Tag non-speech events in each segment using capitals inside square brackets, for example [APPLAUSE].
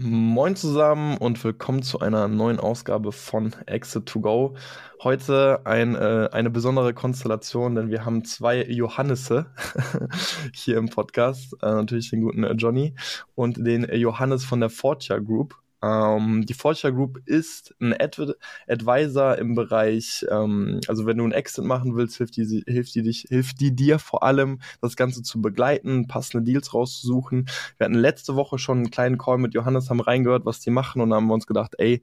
Moin zusammen und willkommen zu einer neuen Ausgabe von Exit to Go. Heute ein, äh, eine besondere Konstellation, denn wir haben zwei Johannisse [LAUGHS] hier im Podcast. Äh, natürlich den guten Johnny und den Johannes von der Fortia Group. Ähm, die Fortune Group ist ein Ad Advisor im Bereich, ähm, also wenn du einen Exit machen willst, hilft die, hilft die dich, hilft die dir vor allem, das Ganze zu begleiten, passende Deals rauszusuchen. Wir hatten letzte Woche schon einen kleinen Call mit Johannes, haben reingehört, was die machen und haben uns gedacht, ey,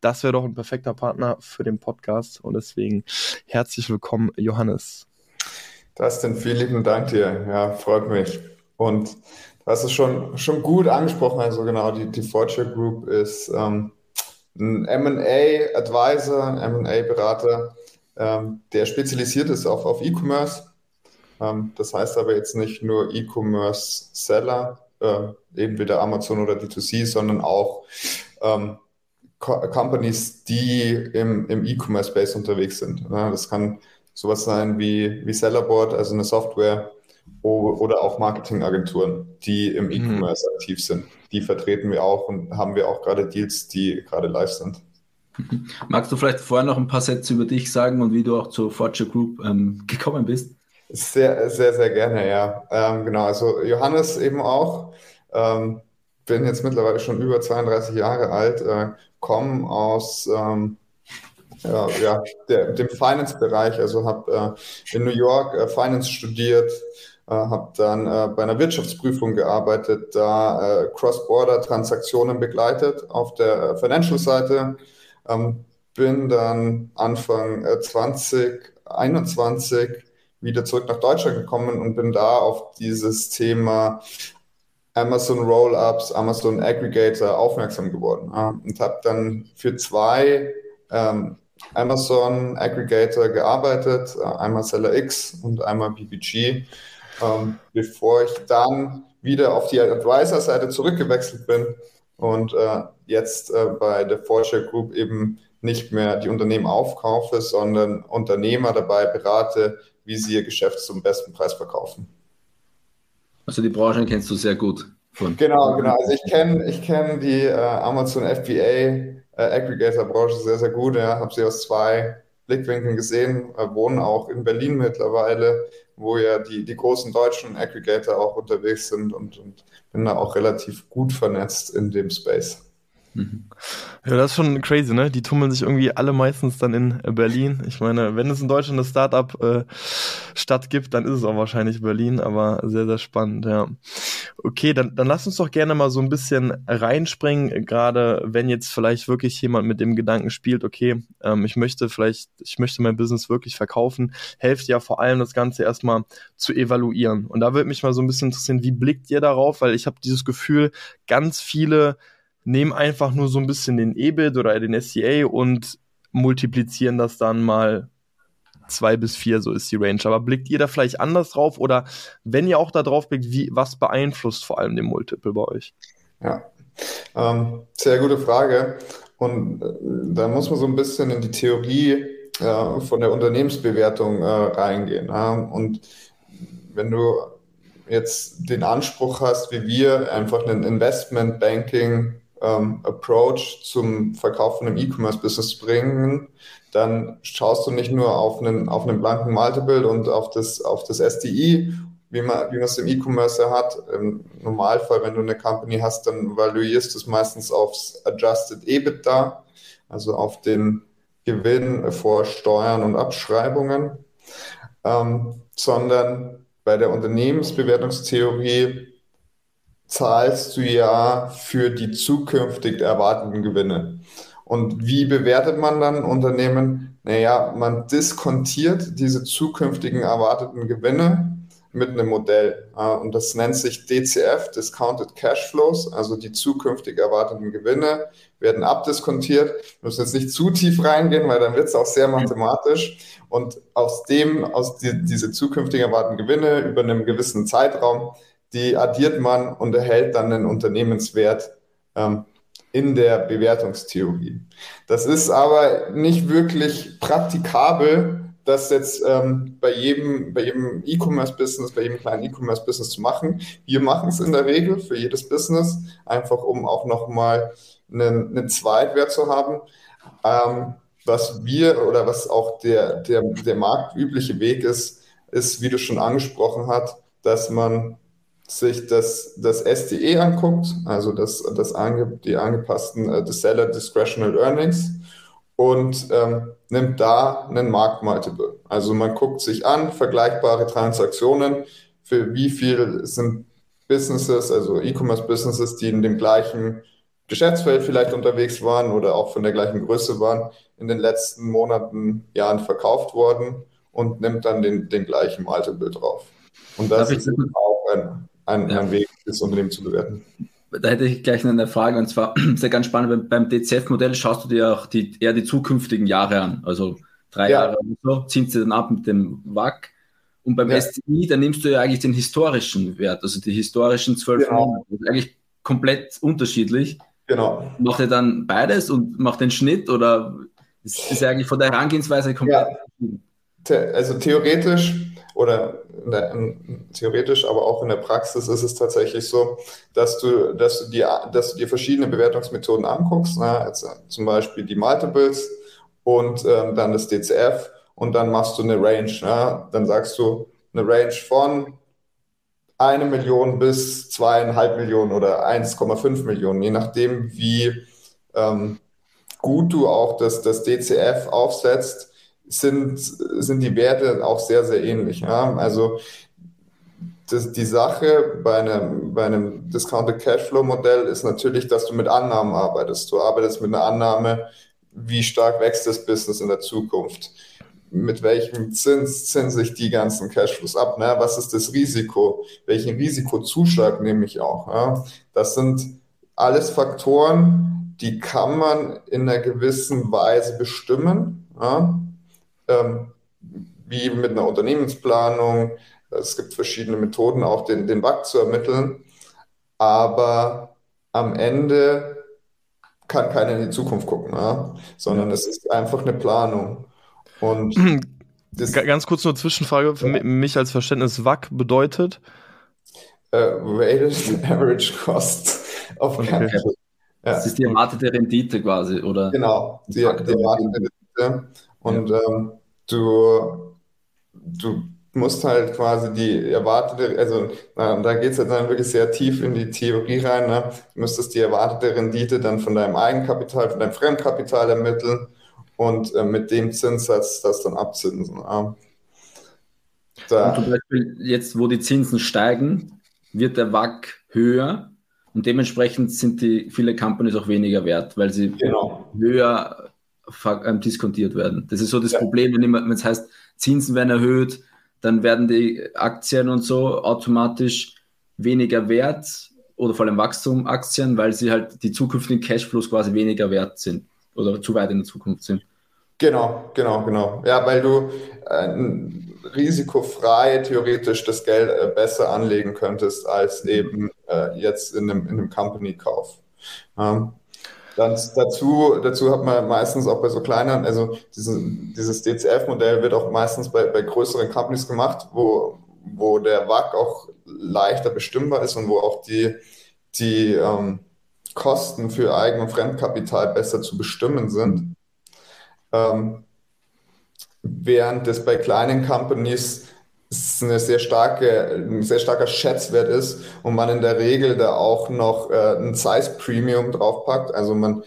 das wäre doch ein perfekter Partner für den Podcast und deswegen herzlich willkommen, Johannes. Dustin, vielen lieben Dank dir. Ja, freut mich. Und Du hast es schon, schon gut angesprochen. Also genau, die, die Fortune Group ist ähm, ein M&A-Advisor, ein M&A-Berater, ähm, der spezialisiert ist auf, auf E-Commerce. Ähm, das heißt aber jetzt nicht nur E-Commerce-Seller, äh, eben wieder Amazon oder D2C, sondern auch ähm, Co Companies, die im, im E-Commerce-Space unterwegs sind. Ja, das kann sowas sein wie, wie Sellerboard, also eine Software, oder auch Marketingagenturen, die im mhm. E-Commerce mhm. aktiv sind. Die vertreten wir auch und haben wir auch gerade Deals, die gerade live sind. Magst du vielleicht vorher noch ein paar Sätze über dich sagen und wie du auch zur Fortune Group ähm, [LAUGHS] gekommen bist? Sehr, sehr, sehr gerne, ja. Ähm, genau, also Johannes eben auch. Ähm, bin jetzt mittlerweile schon über 32 Jahre alt, äh, komme aus ähm, ja, ja, der, dem Finance-Bereich, also habe äh, in New York äh, Finance studiert, äh, habe dann äh, bei einer Wirtschaftsprüfung gearbeitet, da äh, Cross-Border-Transaktionen begleitet auf der Financial-Seite. Ähm, bin dann Anfang 2021 wieder zurück nach Deutschland gekommen und bin da auf dieses Thema Amazon Rollups, Amazon Aggregator aufmerksam geworden ja, und habe dann für zwei ähm, Amazon Aggregator gearbeitet, einmal Seller X und einmal BBG ähm, bevor ich dann wieder auf die Advisor-Seite zurückgewechselt bin und äh, jetzt äh, bei der Fortune Group eben nicht mehr die Unternehmen aufkaufe, sondern Unternehmer dabei berate, wie sie ihr Geschäft zum besten Preis verkaufen. Also die Branche kennst du sehr gut. Von genau, genau. Also ich kenne ich kenn die äh, Amazon FBA äh, Aggregator-Branche sehr, sehr gut. Ja. Habe sie aus zwei Blickwinkeln gesehen, äh, wohnen auch in Berlin mittlerweile, wo ja die, die großen deutschen Aggregator auch unterwegs sind und, und bin da auch relativ gut vernetzt in dem Space. Mhm. Ja, das ist schon crazy, ne? Die tummeln sich irgendwie alle meistens dann in äh, Berlin. Ich meine, wenn es in Deutschland eine Startup-Stadt äh, gibt, dann ist es auch wahrscheinlich Berlin, aber sehr, sehr spannend, ja. Okay, dann, dann lass uns doch gerne mal so ein bisschen reinspringen, gerade wenn jetzt vielleicht wirklich jemand mit dem Gedanken spielt, okay, ähm, ich möchte vielleicht, ich möchte mein Business wirklich verkaufen, helft ja vor allem das Ganze erstmal zu evaluieren. Und da würde mich mal so ein bisschen interessieren, wie blickt ihr darauf? Weil ich habe dieses Gefühl, ganz viele nehmen einfach nur so ein bisschen den EBIT oder den SCA und multiplizieren das dann mal zwei bis vier, so ist die Range. Aber blickt ihr da vielleicht anders drauf oder wenn ihr auch da drauf blickt, wie, was beeinflusst vor allem den Multiple bei euch? Ja, ähm, sehr gute Frage. Und äh, da muss man so ein bisschen in die Theorie äh, von der Unternehmensbewertung äh, reingehen. Ja? Und wenn du jetzt den Anspruch hast, wie wir, einfach einen Investment Banking ähm, Approach zum Verkauf von einem E-Commerce-Business bringen, dann schaust du nicht nur auf einen, auf einen blanken Multiple und auf das, auf das SDI, wie man, wie man es im E-Commerce hat. Im Normalfall, wenn du eine Company hast, dann valuierst du es meistens aufs Adjusted EBITDA, also auf den Gewinn vor Steuern und Abschreibungen, ähm, sondern bei der Unternehmensbewertungstheorie zahlst du ja für die zukünftig erwarteten Gewinne. Und wie bewertet man dann Unternehmen? Naja, man diskontiert diese zukünftigen erwarteten Gewinne mit einem Modell. Und das nennt sich DCF, Discounted Cash Flows, also die zukünftig erwarteten Gewinne werden abdiskontiert. Wir müssen jetzt nicht zu tief reingehen, weil dann wird es auch sehr mathematisch. Und aus dem, aus die, diese zukünftig erwarteten Gewinne über einen gewissen Zeitraum, die addiert man und erhält dann einen Unternehmenswert ähm, in der Bewertungstheorie. Das ist aber nicht wirklich praktikabel, das jetzt ähm, bei jedem, bei E-Commerce-Business, bei jedem kleinen E-Commerce-Business zu machen. Wir machen es in der Regel für jedes Business, einfach um auch nochmal einen, einen Zweitwert zu haben. Ähm, was wir oder was auch der, der, der marktübliche Weg ist, ist, wie du schon angesprochen hast, dass man sich das, das SDE anguckt, also das, das ange, die angepassten äh, the Seller Discretional Earnings und ähm, nimmt da einen Marktmultiple. Also man guckt sich an, vergleichbare Transaktionen, für wie viel sind Businesses, also E-Commerce-Businesses, die in dem gleichen Geschäftsfeld vielleicht unterwegs waren oder auch von der gleichen Größe waren, in den letzten Monaten, Jahren verkauft worden und nimmt dann den, den gleichen Multiple drauf. Und das ist auch ein, ein, ja. ein Weg, das Unternehmen zu bewerten. Da hätte ich gleich eine Frage und zwar [CLEARS THROAT] sehr ganz spannend. Beim DCF-Modell schaust du dir auch die, eher die zukünftigen Jahre an, also drei ja. Jahre und so, ziehst du dann ab mit dem WAC. Und beim ja. STI, da nimmst du ja eigentlich den historischen Wert, also die historischen zwölf genau. Monate. Das ist eigentlich komplett unterschiedlich. Genau. Macht er dann beides und macht den Schnitt oder ist, ist eigentlich von der Herangehensweise komplett ja. Also theoretisch oder der, theoretisch, aber auch in der Praxis ist es tatsächlich so, dass du, dass du dir, dass du dir verschiedene Bewertungsmethoden anguckst, ne? also zum Beispiel die Multiples und ähm, dann das DCF und dann machst du eine Range. Ne? Dann sagst du eine Range von eine Million bis zweieinhalb Millionen oder 1,5 Millionen, je nachdem, wie ähm, gut du auch das, das DCF aufsetzt sind, sind die Werte auch sehr, sehr ähnlich. Ja? Also das, die Sache bei einem, bei einem Discounted Cashflow Modell ist natürlich, dass du mit Annahmen arbeitest. Du arbeitest mit einer Annahme, wie stark wächst das Business in der Zukunft. Mit welchem Zins zinse ich die ganzen Cashflows ab? Ne? Was ist das Risiko? Welchen Risikozuschlag nehme ich auch? Ja? Das sind alles Faktoren, die kann man in einer gewissen Weise bestimmen. Ja? Ähm, wie mit einer Unternehmensplanung. Es gibt verschiedene Methoden, auch den, den WAC zu ermitteln. Aber am Ende kann keiner in die Zukunft gucken, ja? sondern es ist einfach eine Planung. Und [CLEARS THROAT] Ganz kurz nur Zwischenfrage für ja. mich als Verständnis. WAC bedeutet? Uh, weighted [LAUGHS] Average Cost of okay. Capital. Ja. Das ist die erwartete Rendite quasi, oder? Genau, die, die erwartete Rendite. Und ja. ähm, du, du musst halt quasi die erwartete, also na, da geht es halt dann wirklich sehr tief in die Theorie rein. Ne? Du müsstest die erwartete Rendite dann von deinem Eigenkapital, von deinem Fremdkapital ermitteln und äh, mit dem Zinssatz das dann abzinsen. Ja. Da. Und zum Beispiel jetzt, wo die Zinsen steigen, wird der WAC höher und dementsprechend sind die viele Companies auch weniger wert, weil sie genau. höher diskontiert werden. Das ist so das ja. Problem, wenn es heißt, Zinsen werden erhöht, dann werden die Aktien und so automatisch weniger wert oder vor allem Wachstumaktien, weil sie halt die zukünftigen Cashflows quasi weniger wert sind oder zu weit in der Zukunft sind. Genau, genau, genau. Ja, weil du äh, risikofrei theoretisch das Geld äh, besser anlegen könntest als eben äh, jetzt in einem, in einem Company-Kauf. Ähm, dann dazu, dazu hat man meistens auch bei so kleineren, also diese, dieses DCF-Modell wird auch meistens bei, bei größeren Companies gemacht, wo, wo der WAC auch leichter bestimmbar ist und wo auch die, die ähm, Kosten für Eigen- und Fremdkapital besser zu bestimmen sind. Ähm, während das bei kleinen Companies es eine sehr starke, ein sehr starker Schätzwert ist und man in der Regel da auch noch äh, ein Size Premium draufpackt. Also man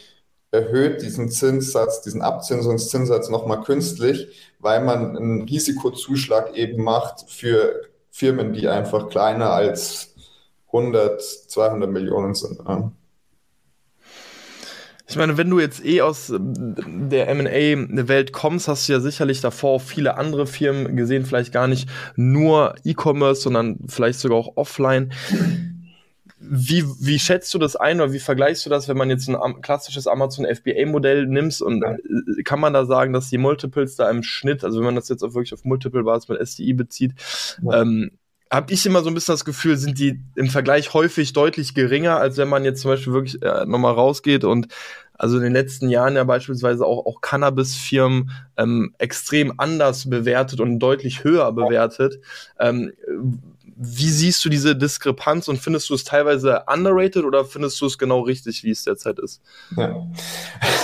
erhöht diesen Zinssatz, diesen Abzinsungszinssatz nochmal künstlich, weil man einen Risikozuschlag eben macht für Firmen, die einfach kleiner als 100, 200 Millionen sind. Ja. Ich meine, wenn du jetzt eh aus der M&A-Welt kommst, hast du ja sicherlich davor auch viele andere Firmen gesehen, vielleicht gar nicht nur E-Commerce, sondern vielleicht sogar auch offline. Wie, wie schätzt du das ein oder wie vergleichst du das, wenn man jetzt ein klassisches Amazon FBA-Modell nimmst und äh, kann man da sagen, dass die Multiples da im Schnitt, also wenn man das jetzt auch wirklich auf Multiple-Basis mit SDI bezieht, ja. ähm, habe ich immer so ein bisschen das Gefühl, sind die im Vergleich häufig deutlich geringer, als wenn man jetzt zum Beispiel wirklich äh, nochmal rausgeht und also in den letzten Jahren ja beispielsweise auch, auch Cannabis-Firmen ähm, extrem anders bewertet und deutlich höher bewertet. Ähm, wie siehst du diese Diskrepanz und findest du es teilweise underrated oder findest du es genau richtig, wie es derzeit ist? Ja.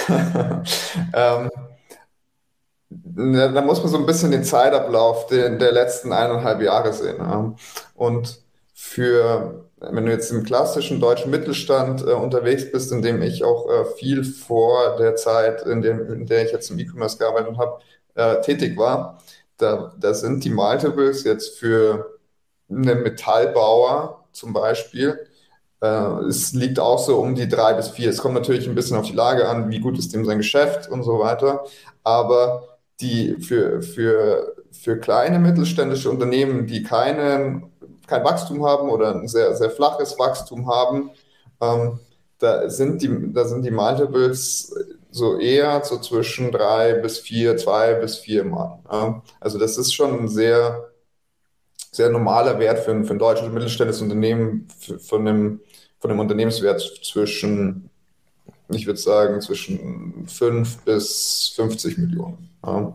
[LAUGHS] ähm, da muss man so ein bisschen den Zeitablauf der, der letzten eineinhalb Jahre sehen. Ja. Und für, wenn du jetzt im klassischen deutschen Mittelstand äh, unterwegs bist, in dem ich auch äh, viel vor der Zeit, in, dem, in der ich jetzt im E-Commerce gearbeitet habe, äh, tätig war, da, da sind die Multiples jetzt für einen Metallbauer zum Beispiel, äh, es liegt auch so um die drei bis vier. Es kommt natürlich ein bisschen auf die Lage an, wie gut ist dem sein Geschäft und so weiter. Aber die für, für, für kleine mittelständische Unternehmen, die keinen, kein Wachstum haben oder ein sehr, sehr flaches Wachstum haben, ähm, da sind die, da sind die Multiples so eher so zwischen drei bis vier, zwei bis vier Mal. Ja. Also das ist schon ein sehr sehr normaler Wert für ein, für ein deutsches mittelständisches Unternehmen von, dem, von dem Unternehmenswert zwischen, ich würde sagen, zwischen 5 bis 50 Millionen. Ja.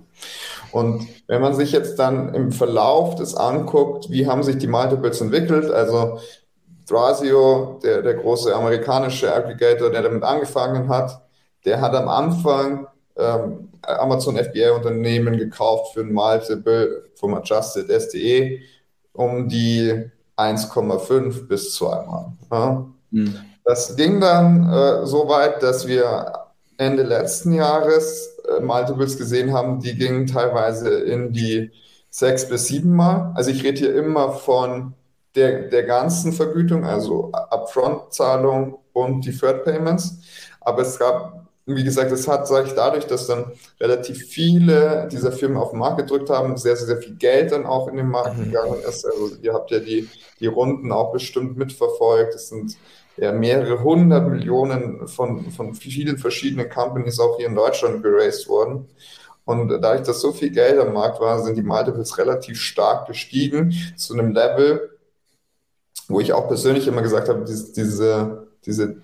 Und wenn man sich jetzt dann im Verlauf des anguckt, wie haben sich die Multiples entwickelt, also Thrasio, der, der große amerikanische Aggregator, der damit angefangen hat, der hat am Anfang ähm, Amazon FBA-Unternehmen gekauft für ein Multiple vom Adjusted SDE um die 1,5 bis 2 Mal. Ja. Mhm. Das ging dann äh, so weit, dass wir Ende letzten Jahres Multiples gesehen haben, die gingen teilweise in die 6 bis 7 Mal. Also ich rede hier immer von der, der ganzen Vergütung, also Upfront-Zahlung und Deferred Payments. Aber es gab wie gesagt, es hat sich dadurch, dass dann relativ viele dieser Firmen auf den Markt gedrückt haben, sehr, sehr, sehr viel Geld dann auch in den Markt mhm. gegangen ist. Also ihr habt ja die, die Runden auch bestimmt mitverfolgt. Es sind ja mehrere hundert Millionen von, von vielen verschiedenen Companies auch hier in Deutschland geraced worden. Und dadurch, dass so viel Geld am Markt war, sind die Multiples relativ stark gestiegen zu einem Level, wo ich auch persönlich immer gesagt habe, diese, diese, diese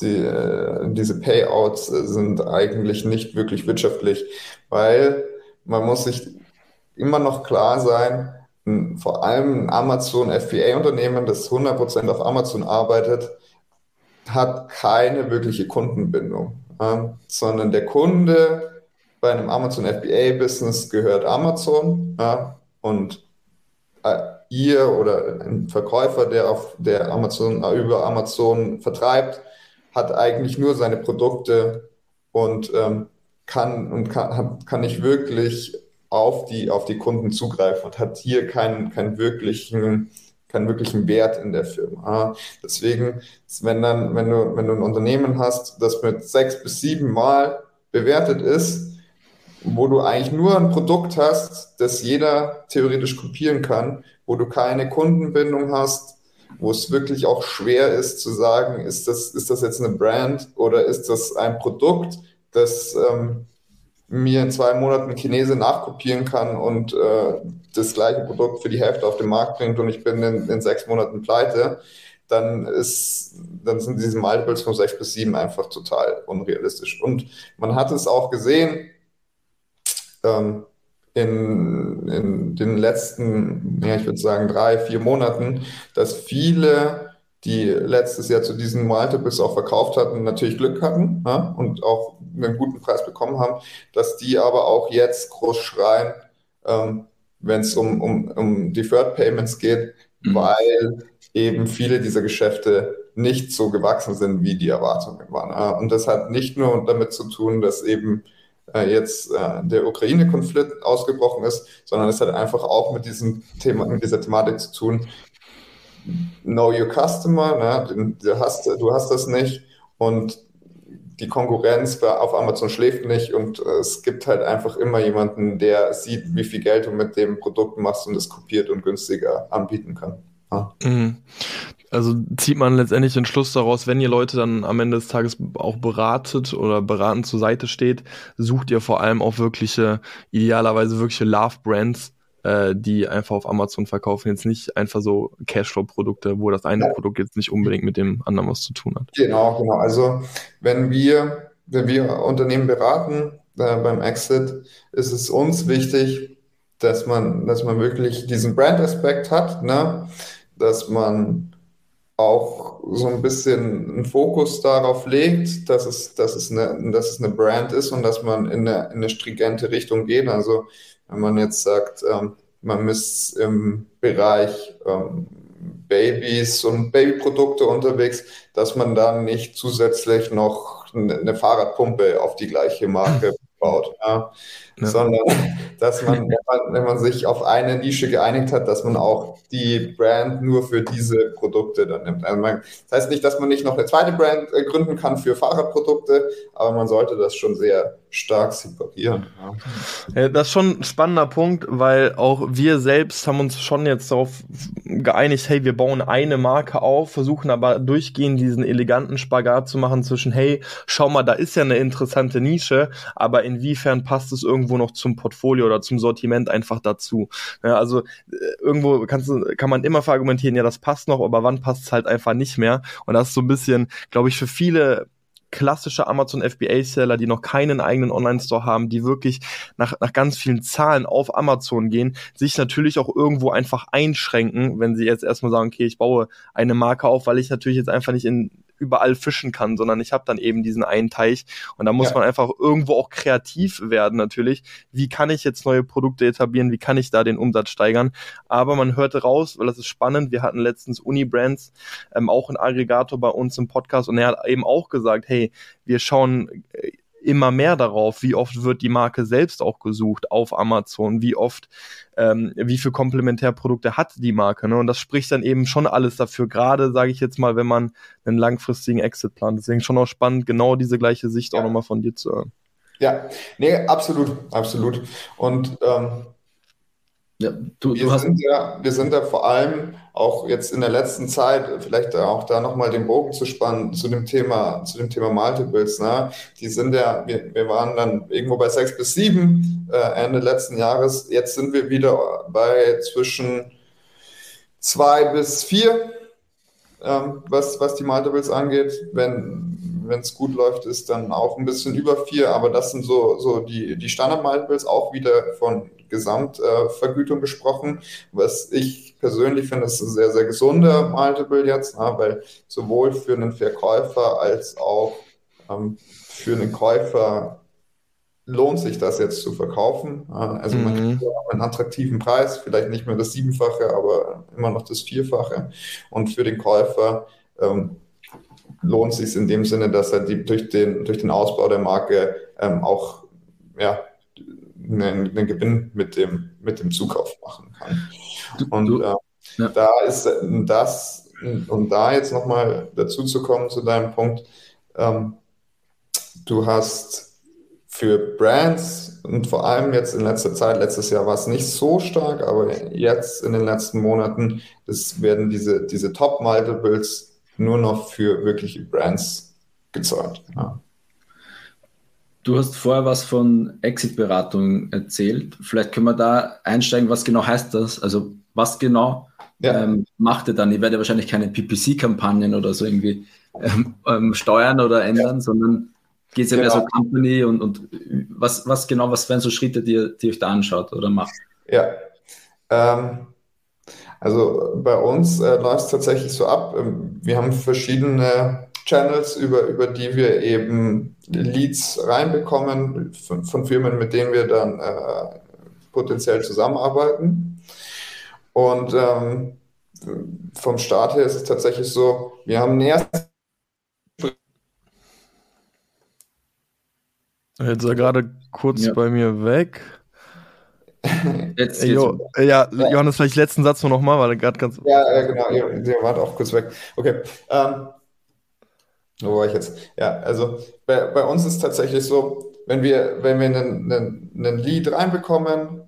die, äh, diese Payouts sind eigentlich nicht wirklich wirtschaftlich, weil man muss sich immer noch klar sein, vor allem ein Amazon FBA-Unternehmen, das 100% auf Amazon arbeitet, hat keine wirkliche Kundenbindung, äh, sondern der Kunde bei einem Amazon FBA-Business gehört Amazon äh, und äh, ihr oder ein Verkäufer, der auf der Amazon über Amazon vertreibt, hat eigentlich nur seine Produkte und ähm, kann und kann, kann nicht wirklich auf die, auf die Kunden zugreifen und hat hier keinen, keinen wirklichen, keinen wirklichen Wert in der Firma. Deswegen, wenn dann, wenn du, wenn du ein Unternehmen hast, das mit sechs bis sieben Mal bewertet ist, wo du eigentlich nur ein Produkt hast, das jeder theoretisch kopieren kann, wo du keine Kundenbindung hast, wo es wirklich auch schwer ist zu sagen, ist das, ist das jetzt eine Brand oder ist das ein Produkt, das ähm, mir in zwei Monaten Chinese nachkopieren kann und äh, das gleiche Produkt für die Hälfte auf den Markt bringt und ich bin in, in sechs Monaten pleite, dann ist, dann sind diese Multiples von sechs bis sieben einfach total unrealistisch. Und man hat es auch gesehen, ähm, in, in den letzten, ja, ich würde sagen, drei, vier Monaten, dass viele, die letztes Jahr zu diesen Multiples auch verkauft hatten, natürlich Glück hatten ja, und auch einen guten Preis bekommen haben, dass die aber auch jetzt groß schreien, ähm, wenn es um, um, um Deferred Payments geht, mhm. weil eben viele dieser Geschäfte nicht so gewachsen sind, wie die Erwartungen waren. Ja. Und das hat nicht nur damit zu tun, dass eben äh, jetzt äh, der Ukraine-Konflikt ausgebrochen ist, sondern es hat einfach auch mit diesem Thema, mit dieser Thematik zu tun. Know your customer, ne? du, hast, du hast das nicht und die Konkurrenz auf Amazon schläft nicht und äh, es gibt halt einfach immer jemanden, der sieht, wie viel Geld du mit dem Produkt machst und es kopiert und günstiger anbieten kann. Ja. Mhm. Also zieht man letztendlich den Schluss daraus, wenn ihr Leute dann am Ende des Tages auch beratet oder beratend zur Seite steht, sucht ihr vor allem auch wirkliche, idealerweise wirkliche Love-Brands, äh, die einfach auf Amazon verkaufen, jetzt nicht einfach so Cashflow-Produkte, wo das eine ja. Produkt jetzt nicht unbedingt mit dem anderen was zu tun hat. Genau, genau. Also wenn wir, wenn wir Unternehmen beraten äh, beim Exit, ist es uns wichtig, dass man, dass man wirklich diesen Brand-Aspekt hat, ne? dass man auch so ein bisschen einen Fokus darauf legt, dass es, dass es, eine, dass es eine Brand ist und dass man in eine, in eine stringente Richtung geht. Also wenn man jetzt sagt, ähm, man ist im Bereich ähm, Babys und Babyprodukte unterwegs, dass man dann nicht zusätzlich noch eine Fahrradpumpe auf die gleiche Marke baut. Ja ja. sondern dass man wenn, man, sich auf eine Nische geeinigt hat, dass man auch die Brand nur für diese Produkte dann nimmt. Also man, das heißt nicht, dass man nicht noch eine zweite Brand äh, gründen kann für Fahrradprodukte, aber man sollte das schon sehr stark separieren. Ja. das ist schon ein spannender Punkt, weil auch wir selbst haben uns schon jetzt darauf geeinigt, hey, wir bauen eine Marke auf, versuchen aber durchgehend diesen eleganten Spagat zu machen zwischen, hey, schau mal, da ist ja eine interessante Nische, aber inwiefern passt es irgendwo noch zum Portfolio oder zum Sortiment einfach dazu. Ja, also äh, irgendwo kannst kann man immer verargumentieren, ja, das passt noch, aber wann passt es halt einfach nicht mehr? Und das ist so ein bisschen, glaube ich, für viele klassische Amazon FBA-Seller, die noch keinen eigenen Online-Store haben, die wirklich nach, nach ganz vielen Zahlen auf Amazon gehen, sich natürlich auch irgendwo einfach einschränken, wenn sie jetzt erstmal sagen, okay, ich baue eine Marke auf, weil ich natürlich jetzt einfach nicht in überall fischen kann, sondern ich habe dann eben diesen einen Teich und da muss ja. man einfach irgendwo auch kreativ werden natürlich. Wie kann ich jetzt neue Produkte etablieren? Wie kann ich da den Umsatz steigern? Aber man hörte raus, weil das ist spannend. Wir hatten letztens Unibrands, ähm, auch ein Aggregator bei uns im Podcast und er hat eben auch gesagt, hey, wir schauen äh, immer mehr darauf, wie oft wird die Marke selbst auch gesucht auf Amazon, wie oft, ähm, wie viel Komplementärprodukte hat die Marke. Ne? Und das spricht dann eben schon alles dafür, gerade sage ich jetzt mal, wenn man einen langfristigen Exit plant. Deswegen schon auch spannend, genau diese gleiche Sicht ja. auch nochmal von dir zu hören. Ja, nee, absolut, absolut. Und ähm, ja, du, wir, du sind ja, wir sind ja vor allem auch jetzt in der letzten Zeit, vielleicht auch da nochmal den Bogen zu spannen zu dem Thema, zu dem Thema Multiples. Ne? Die sind ja, wir, wir waren dann irgendwo bei sechs bis sieben äh, Ende letzten Jahres. Jetzt sind wir wieder bei zwischen zwei bis vier, ähm, was, was die Multiples angeht. Wenn wenn es gut läuft, ist dann auch ein bisschen über vier, aber das sind so, so die, die Standard-Multiples, auch wieder von Gesamtvergütung gesprochen, was ich persönlich finde, ist ein sehr, sehr gesunder Multiple jetzt, na, weil sowohl für einen Verkäufer als auch ähm, für einen Käufer lohnt sich das jetzt zu verkaufen. Also man mhm. kriegt einen attraktiven Preis, vielleicht nicht mehr das Siebenfache, aber immer noch das Vierfache. Und für den Käufer ähm, lohnt sich in dem Sinne, dass er die, durch, den, durch den Ausbau der Marke ähm, auch ja, einen, einen, Gewinn mit dem, mit dem Zukauf machen kann. Und äh, ja. da ist das, um da jetzt nochmal dazu zu kommen zu deinem Punkt, ähm, du hast für Brands und vor allem jetzt in letzter Zeit, letztes Jahr war es nicht so stark, aber jetzt in den letzten Monaten, das werden diese, diese Top-Multiples nur noch für wirkliche Brands gezahlt. Ja. Du hast vorher was von Exit-Beratung erzählt. Vielleicht können wir da einsteigen, was genau heißt das? Also was genau ja. ähm, macht ihr dann? Ihr werdet wahrscheinlich keine PPC-Kampagnen oder so irgendwie ähm, ähm, steuern oder ändern, ja. sondern geht es ja genau. mehr so Company und, und was, was genau, was wären so Schritte, die ihr, die euch da anschaut oder macht? Ja, ähm, also bei uns äh, läuft es tatsächlich so ab. Ähm, wir haben verschiedene Channels, über, über die wir eben Leads reinbekommen von, von Firmen, mit denen wir dann äh, potenziell zusammenarbeiten. Und ähm, vom Start her ist es tatsächlich so, wir haben näher. Jetzt ist er gerade kurz ja. bei mir weg. [LAUGHS] Jetzt, jetzt. Jo, ja, Johannes, vielleicht letzten Satz nur nochmal, weil er gerade ganz. Ja, ja, genau, ihr, ihr wart auch kurz weg. Okay. Ähm, Wo war ich jetzt? Ja, also bei, bei uns ist tatsächlich so, wenn wir, wenn wir einen, einen, einen Lead reinbekommen,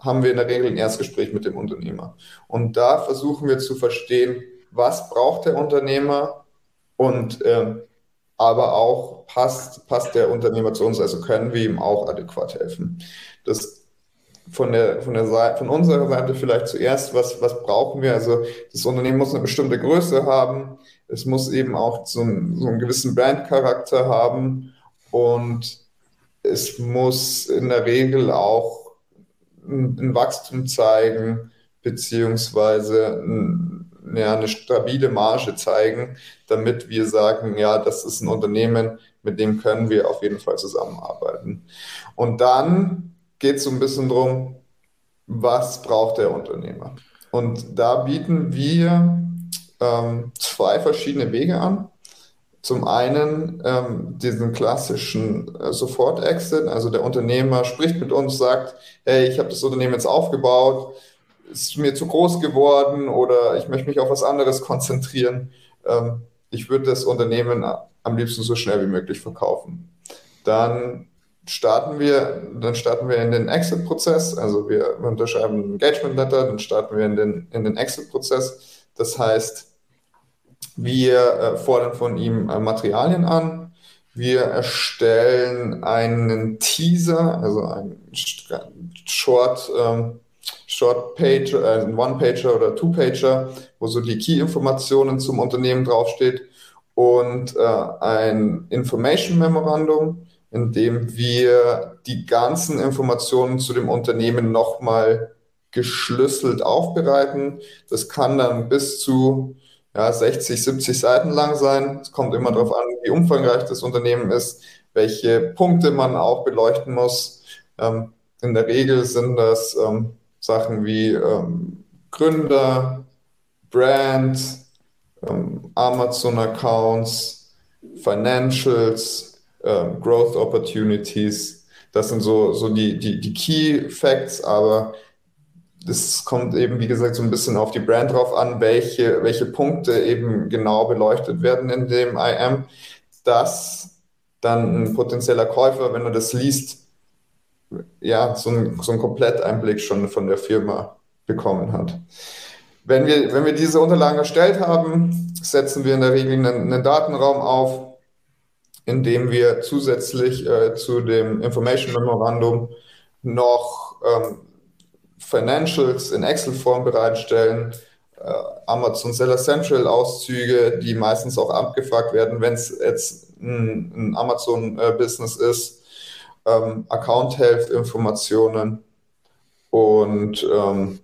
haben wir in der Regel ein Erstgespräch mit dem Unternehmer. Und da versuchen wir zu verstehen, was braucht der Unternehmer und ähm, aber auch passt, passt der Unternehmer zu uns, also können wir ihm auch adäquat helfen. Das von der, von der Seite, von unserer Seite vielleicht zuerst, was, was brauchen wir? Also das Unternehmen muss eine bestimmte Größe haben, es muss eben auch so, ein, so einen gewissen Brandcharakter haben und es muss in der Regel auch ein, ein Wachstum zeigen, beziehungsweise ein, ja, eine stabile Marge zeigen, damit wir sagen, ja, das ist ein Unternehmen, mit dem können wir auf jeden Fall zusammenarbeiten. Und dann geht es so ein bisschen darum, was braucht der Unternehmer? Und da bieten wir ähm, zwei verschiedene Wege an. Zum einen ähm, diesen klassischen äh, Sofort-Exit, also der Unternehmer spricht mit uns, sagt, hey, ich habe das Unternehmen jetzt aufgebaut, ist mir zu groß geworden oder ich möchte mich auf was anderes konzentrieren. Ähm, ich würde das Unternehmen am liebsten so schnell wie möglich verkaufen. Dann starten wir, dann starten wir in den Exit-Prozess, also wir unterschreiben ein Engagement Letter, dann starten wir in den, in den Exit-Prozess. Das heißt, wir äh, fordern von ihm äh, Materialien an. Wir erstellen einen Teaser, also einen Short, ähm, Short Page, äh, One-Pager oder Two-Pager, wo so die Key-Informationen zum Unternehmen draufsteht und äh, ein Information Memorandum, in dem wir die ganzen Informationen zu dem Unternehmen nochmal geschlüsselt aufbereiten. Das kann dann bis zu ja, 60, 70 Seiten lang sein. Es kommt immer darauf an, wie umfangreich das Unternehmen ist, welche Punkte man auch beleuchten muss. Ähm, in der Regel sind das ähm, Sachen wie ähm, Gründer, Brand, ähm, Amazon-Accounts, Financials, ähm, Growth Opportunities. Das sind so, so die, die, die Key Facts, aber das kommt eben, wie gesagt, so ein bisschen auf die Brand drauf an, welche, welche Punkte eben genau beleuchtet werden in dem IM, dass dann ein potenzieller Käufer, wenn er das liest, ja, so, ein, so einen Kompletteinblick schon von der Firma bekommen hat. Wenn wir, wenn wir diese Unterlagen erstellt haben, setzen wir in der Regel einen, einen Datenraum auf, in dem wir zusätzlich äh, zu dem Information Memorandum noch ähm, Financials in Excel-Form bereitstellen, äh, Amazon Seller Central Auszüge, die meistens auch abgefragt werden, wenn es jetzt ein, ein Amazon-Business ist, ähm, Account Health Informationen und ähm,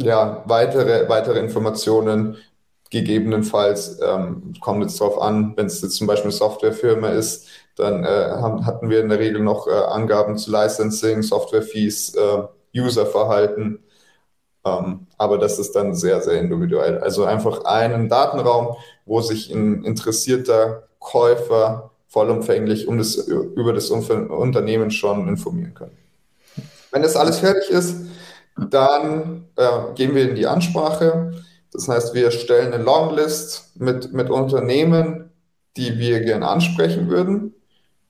ja, weitere, weitere Informationen gegebenenfalls, ähm, kommt jetzt darauf an, wenn es jetzt zum Beispiel eine Softwarefirma ist, dann äh, haben, hatten wir in der Regel noch äh, Angaben zu Licensing, Software-Fees, äh, Userverhalten. Ähm, aber das ist dann sehr, sehr individuell. Also einfach einen Datenraum, wo sich ein interessierter Käufer vollumfänglich um das, über das Unternehmen schon informieren kann. Wenn das alles fertig ist, dann äh, gehen wir in die Ansprache. Das heißt, wir stellen eine Longlist mit, mit Unternehmen, die wir gerne ansprechen würden,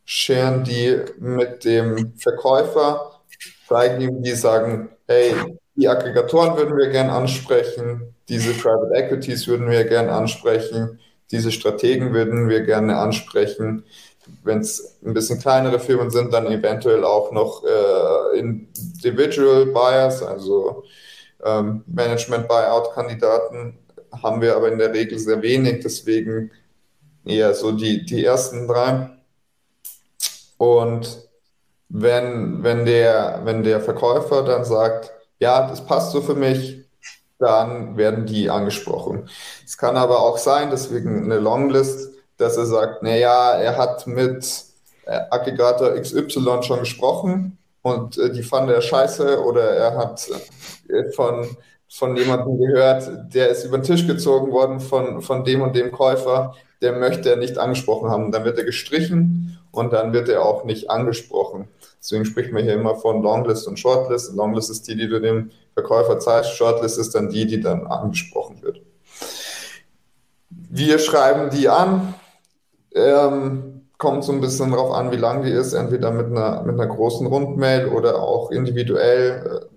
scheren die mit dem Verkäufer ihm, die sagen, hey, die Aggregatoren würden wir gerne ansprechen, diese Private Equities würden wir gerne ansprechen, diese Strategen würden wir gerne ansprechen. Wenn es ein bisschen kleinere Firmen sind, dann eventuell auch noch äh, Individual Buyers, also ähm, Management-Buyout-Kandidaten, haben wir aber in der Regel sehr wenig, deswegen eher so die, die ersten drei. Und wenn, wenn, der, wenn der Verkäufer dann sagt, ja, das passt so für mich, dann werden die angesprochen. Es kann aber auch sein, deswegen eine Longlist, dass er sagt, naja, er hat mit äh, Aggregator XY schon gesprochen und äh, die fand er scheiße oder er hat äh, von, von jemandem gehört, der ist über den Tisch gezogen worden von, von dem und dem Käufer, der möchte er nicht angesprochen haben. Dann wird er gestrichen und dann wird er auch nicht angesprochen. Deswegen spricht man hier immer von Longlist und Shortlist. Longlist ist die, die du dem Verkäufer zeigst. Shortlist ist dann die, die dann angesprochen wird. Wir schreiben die an, ähm, kommt so ein bisschen darauf an, wie lang die ist, entweder mit einer, mit einer großen Rundmail oder auch individuell.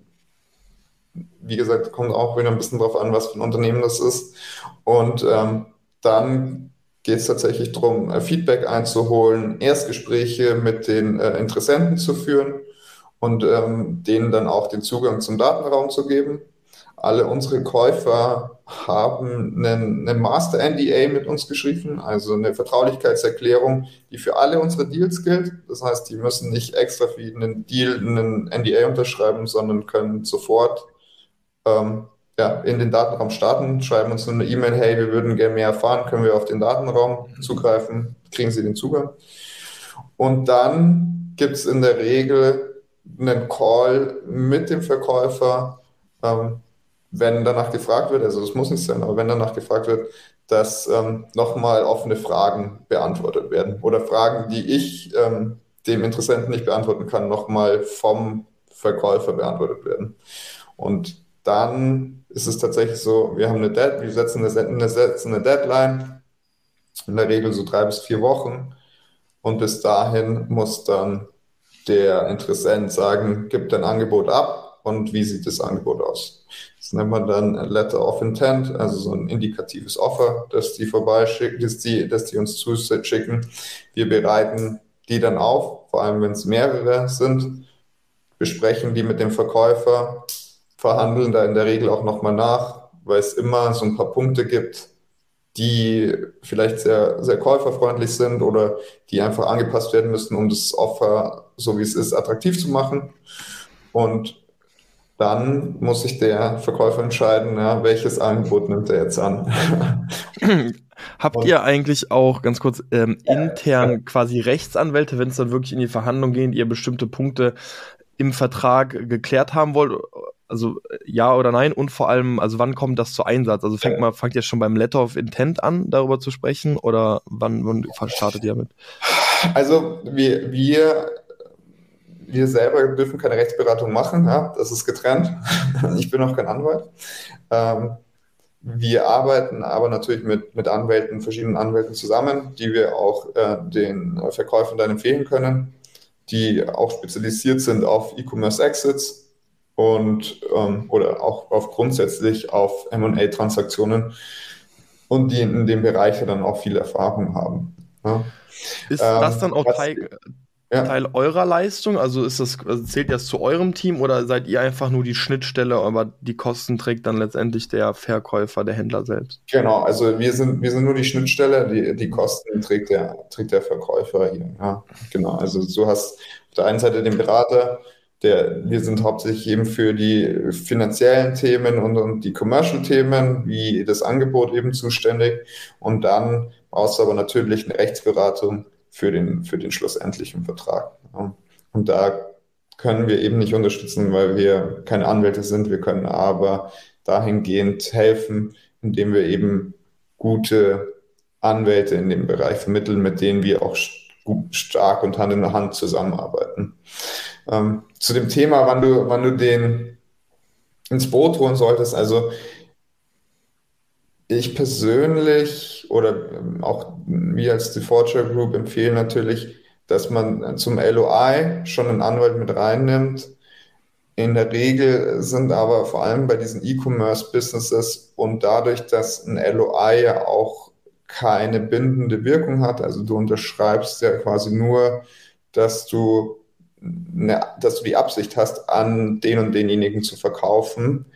Wie gesagt, kommt auch wieder ein bisschen darauf an, was für ein Unternehmen das ist. Und ähm, dann geht es tatsächlich darum, äh, Feedback einzuholen, Erstgespräche mit den äh, Interessenten zu führen und ähm, denen dann auch den Zugang zum Datenraum zu geben. Alle unsere Käufer haben einen, einen Master NDA mit uns geschrieben, also eine Vertraulichkeitserklärung, die für alle unsere Deals gilt. Das heißt, die müssen nicht extra für einen Deal einen NDA unterschreiben, sondern können sofort ähm, ja, in den Datenraum starten, schreiben uns eine E-Mail, hey, wir würden gerne mehr erfahren, können wir auf den Datenraum zugreifen, kriegen Sie den Zugang. Und dann gibt es in der Regel einen Call mit dem Verkäufer, ähm, wenn danach gefragt wird, also das muss nicht sein, aber wenn danach gefragt wird, dass ähm, nochmal offene Fragen beantwortet werden oder Fragen, die ich ähm, dem Interessenten nicht beantworten kann, nochmal vom Verkäufer beantwortet werden. Und dann ist es tatsächlich so, wir haben eine Dead, wir setzen eine, setzen eine Deadline, in der Regel so drei bis vier Wochen. Und bis dahin muss dann der Interessent sagen, gibt ein Angebot ab und wie sieht das Angebot aus. Das nennt man dann Letter of Intent, also so ein indikatives Offer, das die vorbeischicken, das die, das die uns zuschicken. Wir bereiten die dann auf, vor allem wenn es mehrere sind, besprechen die mit dem Verkäufer, verhandeln da in der Regel auch nochmal nach, weil es immer so ein paar Punkte gibt, die vielleicht sehr, sehr käuferfreundlich sind oder die einfach angepasst werden müssen, um das Offer, so wie es ist, attraktiv zu machen. Und dann muss sich der Verkäufer entscheiden, ja, welches Angebot nimmt er jetzt an. [LAUGHS] Habt Und, ihr eigentlich auch ganz kurz ähm, intern ja. quasi Rechtsanwälte, wenn es dann wirklich in die Verhandlung geht, ihr bestimmte Punkte im Vertrag geklärt haben wollt? Also ja oder nein und vor allem, also wann kommt das zu Einsatz? Also fängt man, fangt ihr schon beim Letter of Intent an, darüber zu sprechen oder wann, wann startet ihr damit? Also wir, wir, wir selber dürfen keine Rechtsberatung machen, ja, das ist getrennt. [LAUGHS] ich bin auch kein Anwalt. Ähm, wir arbeiten aber natürlich mit, mit Anwälten, verschiedenen Anwälten zusammen, die wir auch äh, den Verkäufern dann empfehlen können, die auch spezialisiert sind auf E-Commerce Exits und ähm, oder auch auf grundsätzlich auf MA-Transaktionen und die in dem Bereich dann auch viel Erfahrung haben. Ja. Ist ähm, das dann auch Teil, ja. Teil, eurer Leistung? Also ist das, also zählt das zu eurem Team oder seid ihr einfach nur die Schnittstelle, aber die Kosten trägt dann letztendlich der Verkäufer, der Händler selbst? Genau, also wir sind, wir sind nur die Schnittstelle, die, die Kosten trägt der, trägt der Verkäufer hier. Ja, genau. Also du hast auf der einen Seite den Berater, der, wir sind hauptsächlich eben für die finanziellen Themen und, und die Commercial-Themen, wie das Angebot eben zuständig. Und dann brauchst du aber natürlich eine Rechtsberatung für den, für den schlussendlichen Vertrag. Und da können wir eben nicht unterstützen, weil wir keine Anwälte sind. Wir können aber dahingehend helfen, indem wir eben gute Anwälte in dem Bereich vermitteln, mit denen wir auch stark und Hand in Hand zusammenarbeiten. Ähm, zu dem Thema, wann du, wann du den ins Boot holen solltest, also ich persönlich oder ähm, auch wir als Defaulture Group empfehlen natürlich, dass man zum LOI schon einen Anwalt mit reinnimmt. In der Regel sind aber vor allem bei diesen E-Commerce-Businesses und dadurch, dass ein LOI ja auch keine bindende Wirkung hat, also du unterschreibst ja quasi nur, dass du eine, dass du die Absicht hast, an den und denjenigen zu verkaufen,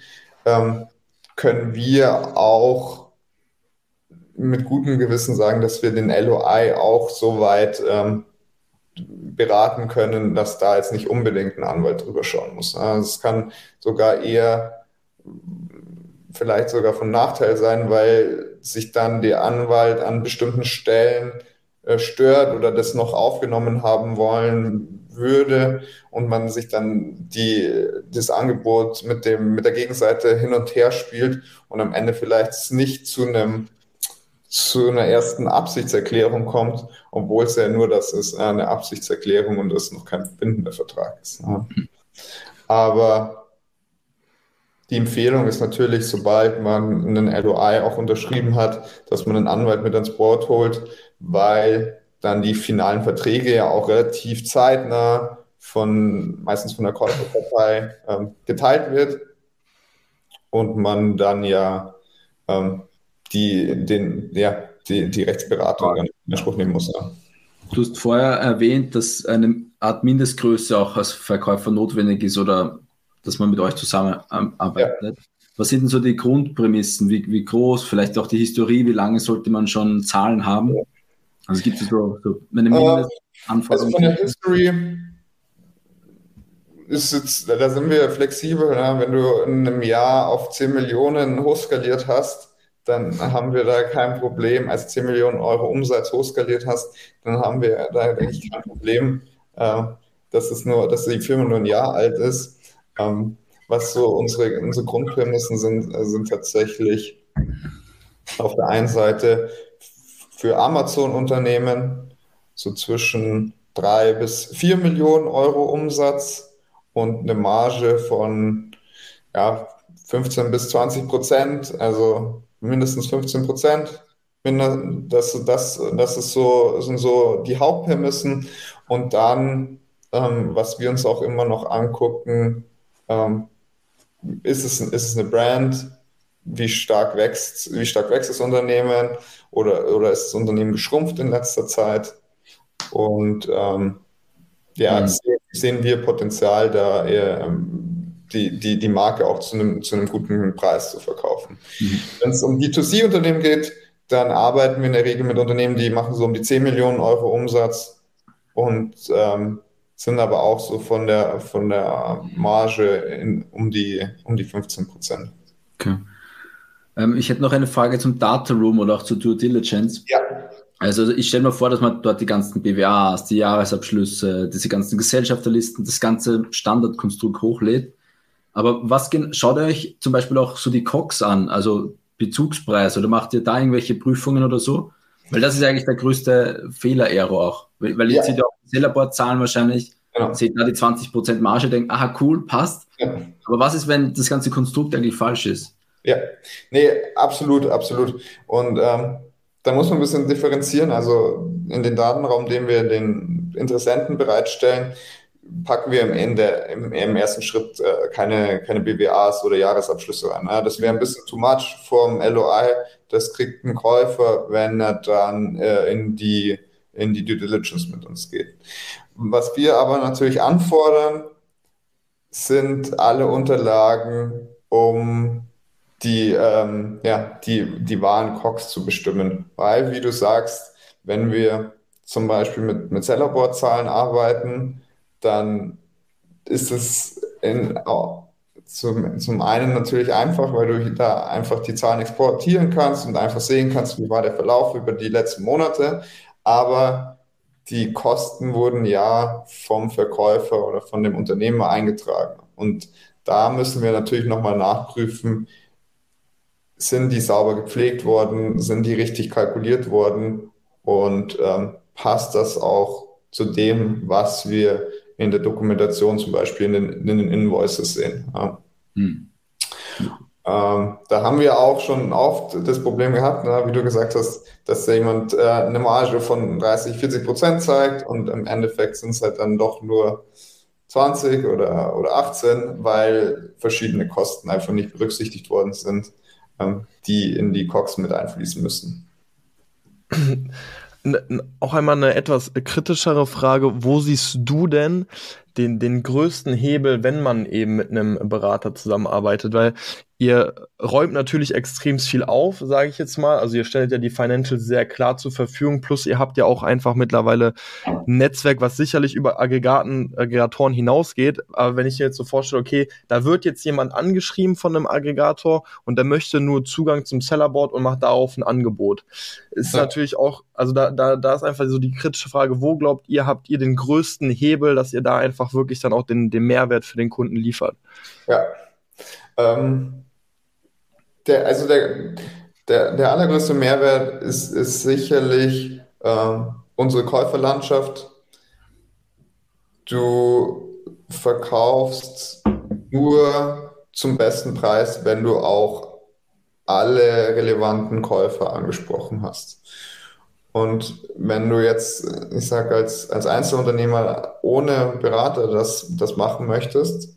ähm, können wir auch mit gutem Gewissen sagen, dass wir den LOI auch so weit ähm, beraten können, dass da jetzt nicht unbedingt ein Anwalt drüber schauen muss. Also es kann sogar eher vielleicht sogar von Nachteil sein, weil sich dann der Anwalt an bestimmten Stellen äh, stört oder das noch aufgenommen haben wollen würde und man sich dann die, das Angebot mit, dem, mit der Gegenseite hin und her spielt und am Ende vielleicht nicht zu einem zu einer ersten Absichtserklärung kommt, obwohl es ja nur das ist, eine Absichtserklärung und das noch kein bindender Vertrag ist. Ja. Aber die Empfehlung ist natürlich, sobald man einen LOI auch unterschrieben hat, dass man einen Anwalt mit ans Board holt, weil dann die finalen Verträge ja auch relativ zeitnah von meistens von der Käuferpartei ähm, geteilt wird und man dann ja ähm, die, den, ja, die, die Rechtsberatung in Anspruch nehmen muss. Ja. Du hast vorher erwähnt, dass eine Art Mindestgröße auch als Verkäufer notwendig ist oder dass man mit euch zusammenarbeitet. Ja. Was sind denn so die Grundprämissen? Wie, wie groß, vielleicht auch die Historie, wie lange sollte man schon Zahlen haben? Also gibt es so, so eine Mindestanforderung? Also von der History ist jetzt, da sind wir flexibel. Ne? Wenn du in einem Jahr auf 10 Millionen hochskaliert hast, dann haben wir da kein Problem. Als 10 Millionen Euro Umsatz hochskaliert hast, dann haben wir da eigentlich kein Problem, äh, dass es nur, dass die Firma nur ein Jahr alt ist. Ähm, was so unsere, unsere Grundprämissen sind, äh, sind tatsächlich auf der einen Seite für Amazon-Unternehmen so zwischen drei bis vier Millionen Euro Umsatz und eine Marge von ja, 15 bis 20 Prozent, also mindestens 15 Prozent. Das, das, das ist so, sind so die Hauptprämissen. Und dann, ähm, was wir uns auch immer noch angucken, ähm, ist, es, ist es eine Brand? Wie stark wächst, wie stark wächst das Unternehmen? Oder, oder ist das Unternehmen geschrumpft in letzter Zeit? Und ähm, ja, mhm. sehen wir Potenzial, da eher, ähm, die, die, die Marke auch zu einem, zu einem guten Preis zu verkaufen. Mhm. Wenn es um B2C-Unternehmen geht, dann arbeiten wir in der Regel mit Unternehmen, die machen so um die 10 Millionen Euro Umsatz und ähm, sind aber auch so von der, von der Marge in, um, die, um die 15 Prozent. Okay. Ähm, ich hätte noch eine Frage zum Data Room oder auch zur Due Diligence. Ja. Also ich stelle mir vor, dass man dort die ganzen BWAs, die Jahresabschlüsse, diese ganzen Gesellschafterlisten, das ganze Standardkonstrukt hochlädt. Aber was schaut ihr euch zum Beispiel auch so die COX an, also Bezugspreis, oder macht ihr da irgendwelche Prüfungen oder so? Weil das ist eigentlich der größte Fehler-Error auch. Weil ja. jetzt sieht ja auch Sellerboard-Zahlen wahrscheinlich, genau. seht da die 20% Marge, denkt, aha, cool, passt. Ja. Aber was ist, wenn das ganze Konstrukt eigentlich falsch ist? Ja, nee, absolut, absolut. Und ähm, da muss man ein bisschen differenzieren. Also in den Datenraum, den wir den Interessenten bereitstellen, packen wir im, Ende, im, im ersten Schritt äh, keine, keine BWAs oder Jahresabschlüsse rein. Ja, das wäre ein bisschen too much vom LOI. Das kriegt ein Käufer, wenn er dann äh, in, die, in die Due Diligence mit uns geht. Was wir aber natürlich anfordern, sind alle Unterlagen, um die, ähm, ja, die, die wahren Cox zu bestimmen. Weil, wie du sagst, wenn wir zum Beispiel mit, mit Sellerboard-Zahlen arbeiten, dann ist es in, oh, zum, zum einen natürlich einfach, weil du da einfach die Zahlen exportieren kannst und einfach sehen kannst, wie war der Verlauf über die letzten Monate. Aber die Kosten wurden ja vom Verkäufer oder von dem Unternehmer eingetragen. Und da müssen wir natürlich nochmal nachprüfen, sind die sauber gepflegt worden, sind die richtig kalkuliert worden und ähm, passt das auch zu dem, was wir in der Dokumentation zum Beispiel in den, in den Invoices sehen. Ja. Hm. Ähm, da haben wir auch schon oft das Problem gehabt, ne, wie du gesagt hast, dass jemand äh, eine Marge von 30, 40 Prozent zeigt und im Endeffekt sind es halt dann doch nur 20 oder, oder 18, weil verschiedene Kosten einfach nicht berücksichtigt worden sind. Ähm, die in die Cox mit einfließen müssen. Auch einmal eine etwas kritischere Frage. Wo siehst du denn den, den größten Hebel, wenn man eben mit einem Berater zusammenarbeitet? Weil Ihr räumt natürlich extrem viel auf, sage ich jetzt mal. Also ihr stellt ja die Financials sehr klar zur Verfügung. Plus ihr habt ja auch einfach mittlerweile ein Netzwerk, was sicherlich über Aggregaten, Aggregatoren hinausgeht. Aber wenn ich mir jetzt so vorstelle, okay, da wird jetzt jemand angeschrieben von einem Aggregator und der möchte nur Zugang zum Sellerboard und macht darauf ein Angebot. Ist ja. natürlich auch, also da, da, da ist einfach so die kritische Frage, wo glaubt ihr, habt ihr den größten Hebel, dass ihr da einfach wirklich dann auch den, den Mehrwert für den Kunden liefert? Ja. Ähm der, also der, der, der allergrößte Mehrwert ist, ist sicherlich äh, unsere Käuferlandschaft. Du verkaufst nur zum besten Preis, wenn du auch alle relevanten Käufer angesprochen hast. Und wenn du jetzt, ich sage als, als Einzelunternehmer ohne Berater das, das machen möchtest,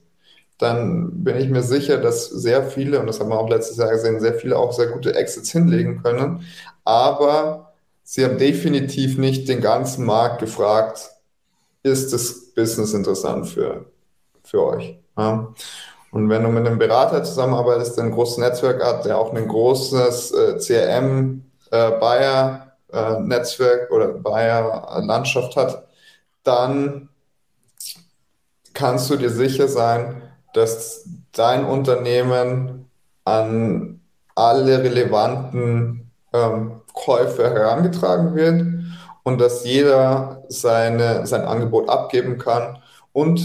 dann bin ich mir sicher, dass sehr viele, und das haben wir auch letztes Jahr gesehen, sehr viele auch sehr gute Exits hinlegen können. Aber sie haben definitiv nicht den ganzen Markt gefragt, ist das Business interessant für, für euch? Ja? Und wenn du mit einem Berater zusammenarbeitest, der ein großes Netzwerk hat, der auch ein großes äh, CRM, äh, äh, Netzwerk oder Bayer Landschaft hat, dann kannst du dir sicher sein, dass dein Unternehmen an alle relevanten ähm, Käufe herangetragen wird und dass jeder seine, sein Angebot abgeben kann und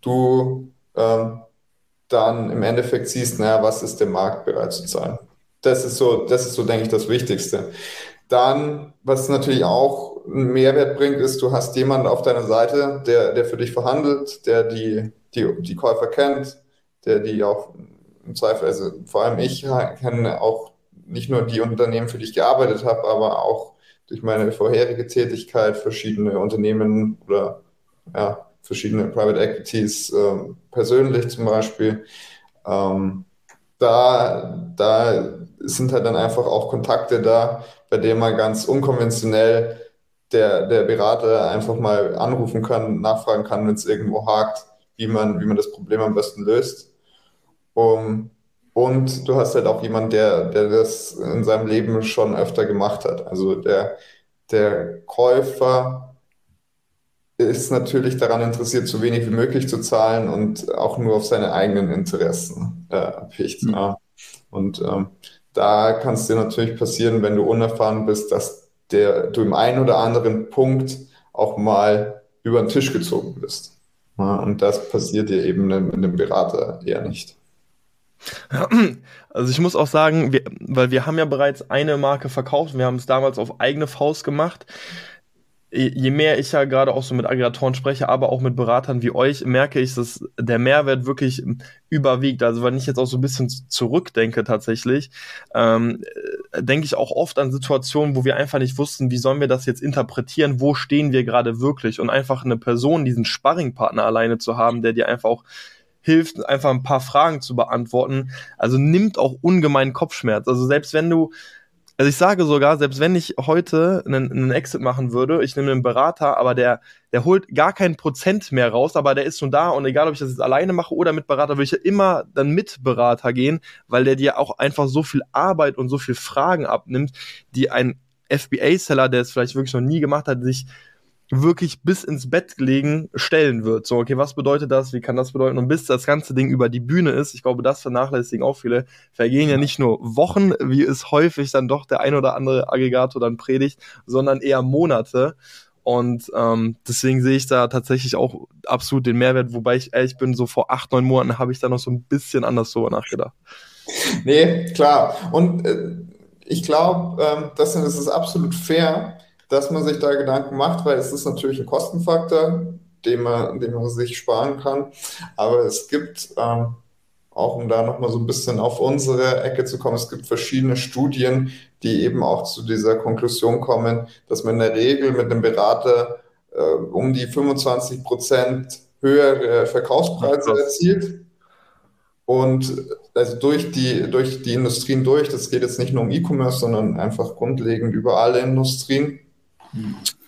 du ähm, dann im Endeffekt siehst, naja, was ist der Markt bereit zu zahlen. Das ist so, das ist so, denke ich, das Wichtigste. Dann, was natürlich auch einen Mehrwert bringt, ist, du hast jemanden auf deiner Seite, der, der für dich verhandelt, der die, die, die Käufer kennt, der die auch im Zweifel, also vor allem ich kenne auch nicht nur die Unternehmen, für die ich gearbeitet habe, aber auch durch meine vorherige Tätigkeit verschiedene Unternehmen oder ja, verschiedene Private Equities äh, persönlich zum Beispiel. Ähm, da, da sind halt dann einfach auch Kontakte da, bei denen man ganz unkonventionell der, der Berater einfach mal anrufen kann, nachfragen kann, wenn es irgendwo hakt, wie man, wie man das Problem am besten löst. Um, und du hast halt auch jemanden, der, der das in seinem Leben schon öfter gemacht hat. Also der, der Käufer ist natürlich daran interessiert, so wenig wie möglich zu zahlen und auch nur auf seine eigenen Interessen äh, picht. Mhm. Ja. Und ähm, da kann es dir natürlich passieren, wenn du unerfahren bist, dass der, du im einen oder anderen Punkt auch mal über den Tisch gezogen bist. Ja, und das passiert dir eben mit einem Berater eher nicht. Also ich muss auch sagen, wir, weil wir haben ja bereits eine Marke verkauft, wir haben es damals auf eigene Faust gemacht je mehr ich ja gerade auch so mit Aggregatoren spreche, aber auch mit Beratern wie euch, merke ich, dass der Mehrwert wirklich überwiegt. Also wenn ich jetzt auch so ein bisschen zurückdenke tatsächlich, ähm, äh, denke ich auch oft an Situationen, wo wir einfach nicht wussten, wie sollen wir das jetzt interpretieren, wo stehen wir gerade wirklich und einfach eine Person, diesen Sparringpartner alleine zu haben, der dir einfach auch hilft, einfach ein paar Fragen zu beantworten. Also nimmt auch ungemein Kopfschmerz. Also selbst wenn du also ich sage sogar, selbst wenn ich heute einen, einen Exit machen würde, ich nehme einen Berater, aber der, der holt gar keinen Prozent mehr raus, aber der ist schon da und egal, ob ich das jetzt alleine mache oder mit Berater, würde ich ja immer dann mit Berater gehen, weil der dir auch einfach so viel Arbeit und so viel Fragen abnimmt, die ein FBA-Seller, der es vielleicht wirklich noch nie gemacht hat, sich wirklich bis ins Bett legen stellen wird. So, okay, was bedeutet das? Wie kann das bedeuten? Und bis das ganze Ding über die Bühne ist, ich glaube, das vernachlässigen auch viele, vergehen ja nicht nur Wochen, wie es häufig dann doch der ein oder andere Aggregator dann predigt, sondern eher Monate. Und ähm, deswegen sehe ich da tatsächlich auch absolut den Mehrwert, wobei ich ehrlich bin, so vor acht, neun Monaten habe ich da noch so ein bisschen anders drüber nachgedacht. Nee, klar. Und äh, ich glaube, ähm, das, das ist absolut fair dass man sich da Gedanken macht, weil es ist natürlich ein Kostenfaktor, den man, den man sich sparen kann. Aber es gibt, ähm, auch um da nochmal so ein bisschen auf unsere Ecke zu kommen, es gibt verschiedene Studien, die eben auch zu dieser Konklusion kommen, dass man in der Regel mit einem Berater äh, um die 25 Prozent höhere Verkaufspreise erzielt. Und also durch die, durch die Industrien durch, das geht jetzt nicht nur um E-Commerce, sondern einfach grundlegend über alle Industrien.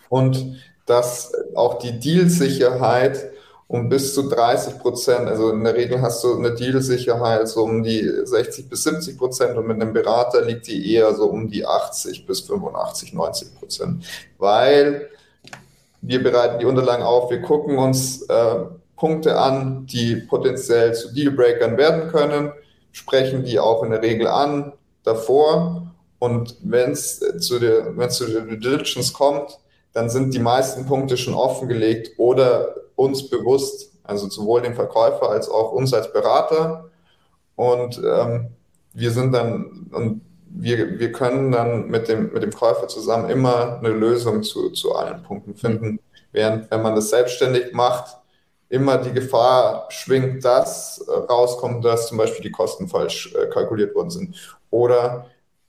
Und dass auch die Dealsicherheit um bis zu 30 Prozent, also in der Regel hast du eine Dealsicherheit so um die 60 bis 70 Prozent und mit einem Berater liegt die eher so um die 80 bis 85, 90 Prozent. Weil wir bereiten die Unterlagen auf, wir gucken uns äh, Punkte an, die potenziell zu Dealbreakern werden können, sprechen die auch in der Regel an davor und wenn es zu der, wenn zu der Diligence kommt, dann sind die meisten Punkte schon offengelegt oder uns bewusst, also sowohl dem Verkäufer als auch uns als Berater. Und ähm, wir sind dann, und wir, wir können dann mit dem, mit dem Käufer zusammen immer eine Lösung zu, zu allen Punkten finden. Während wenn man das selbstständig macht, immer die Gefahr schwingt, dass äh, rauskommt, dass zum Beispiel die Kosten falsch äh, kalkuliert worden sind. Oder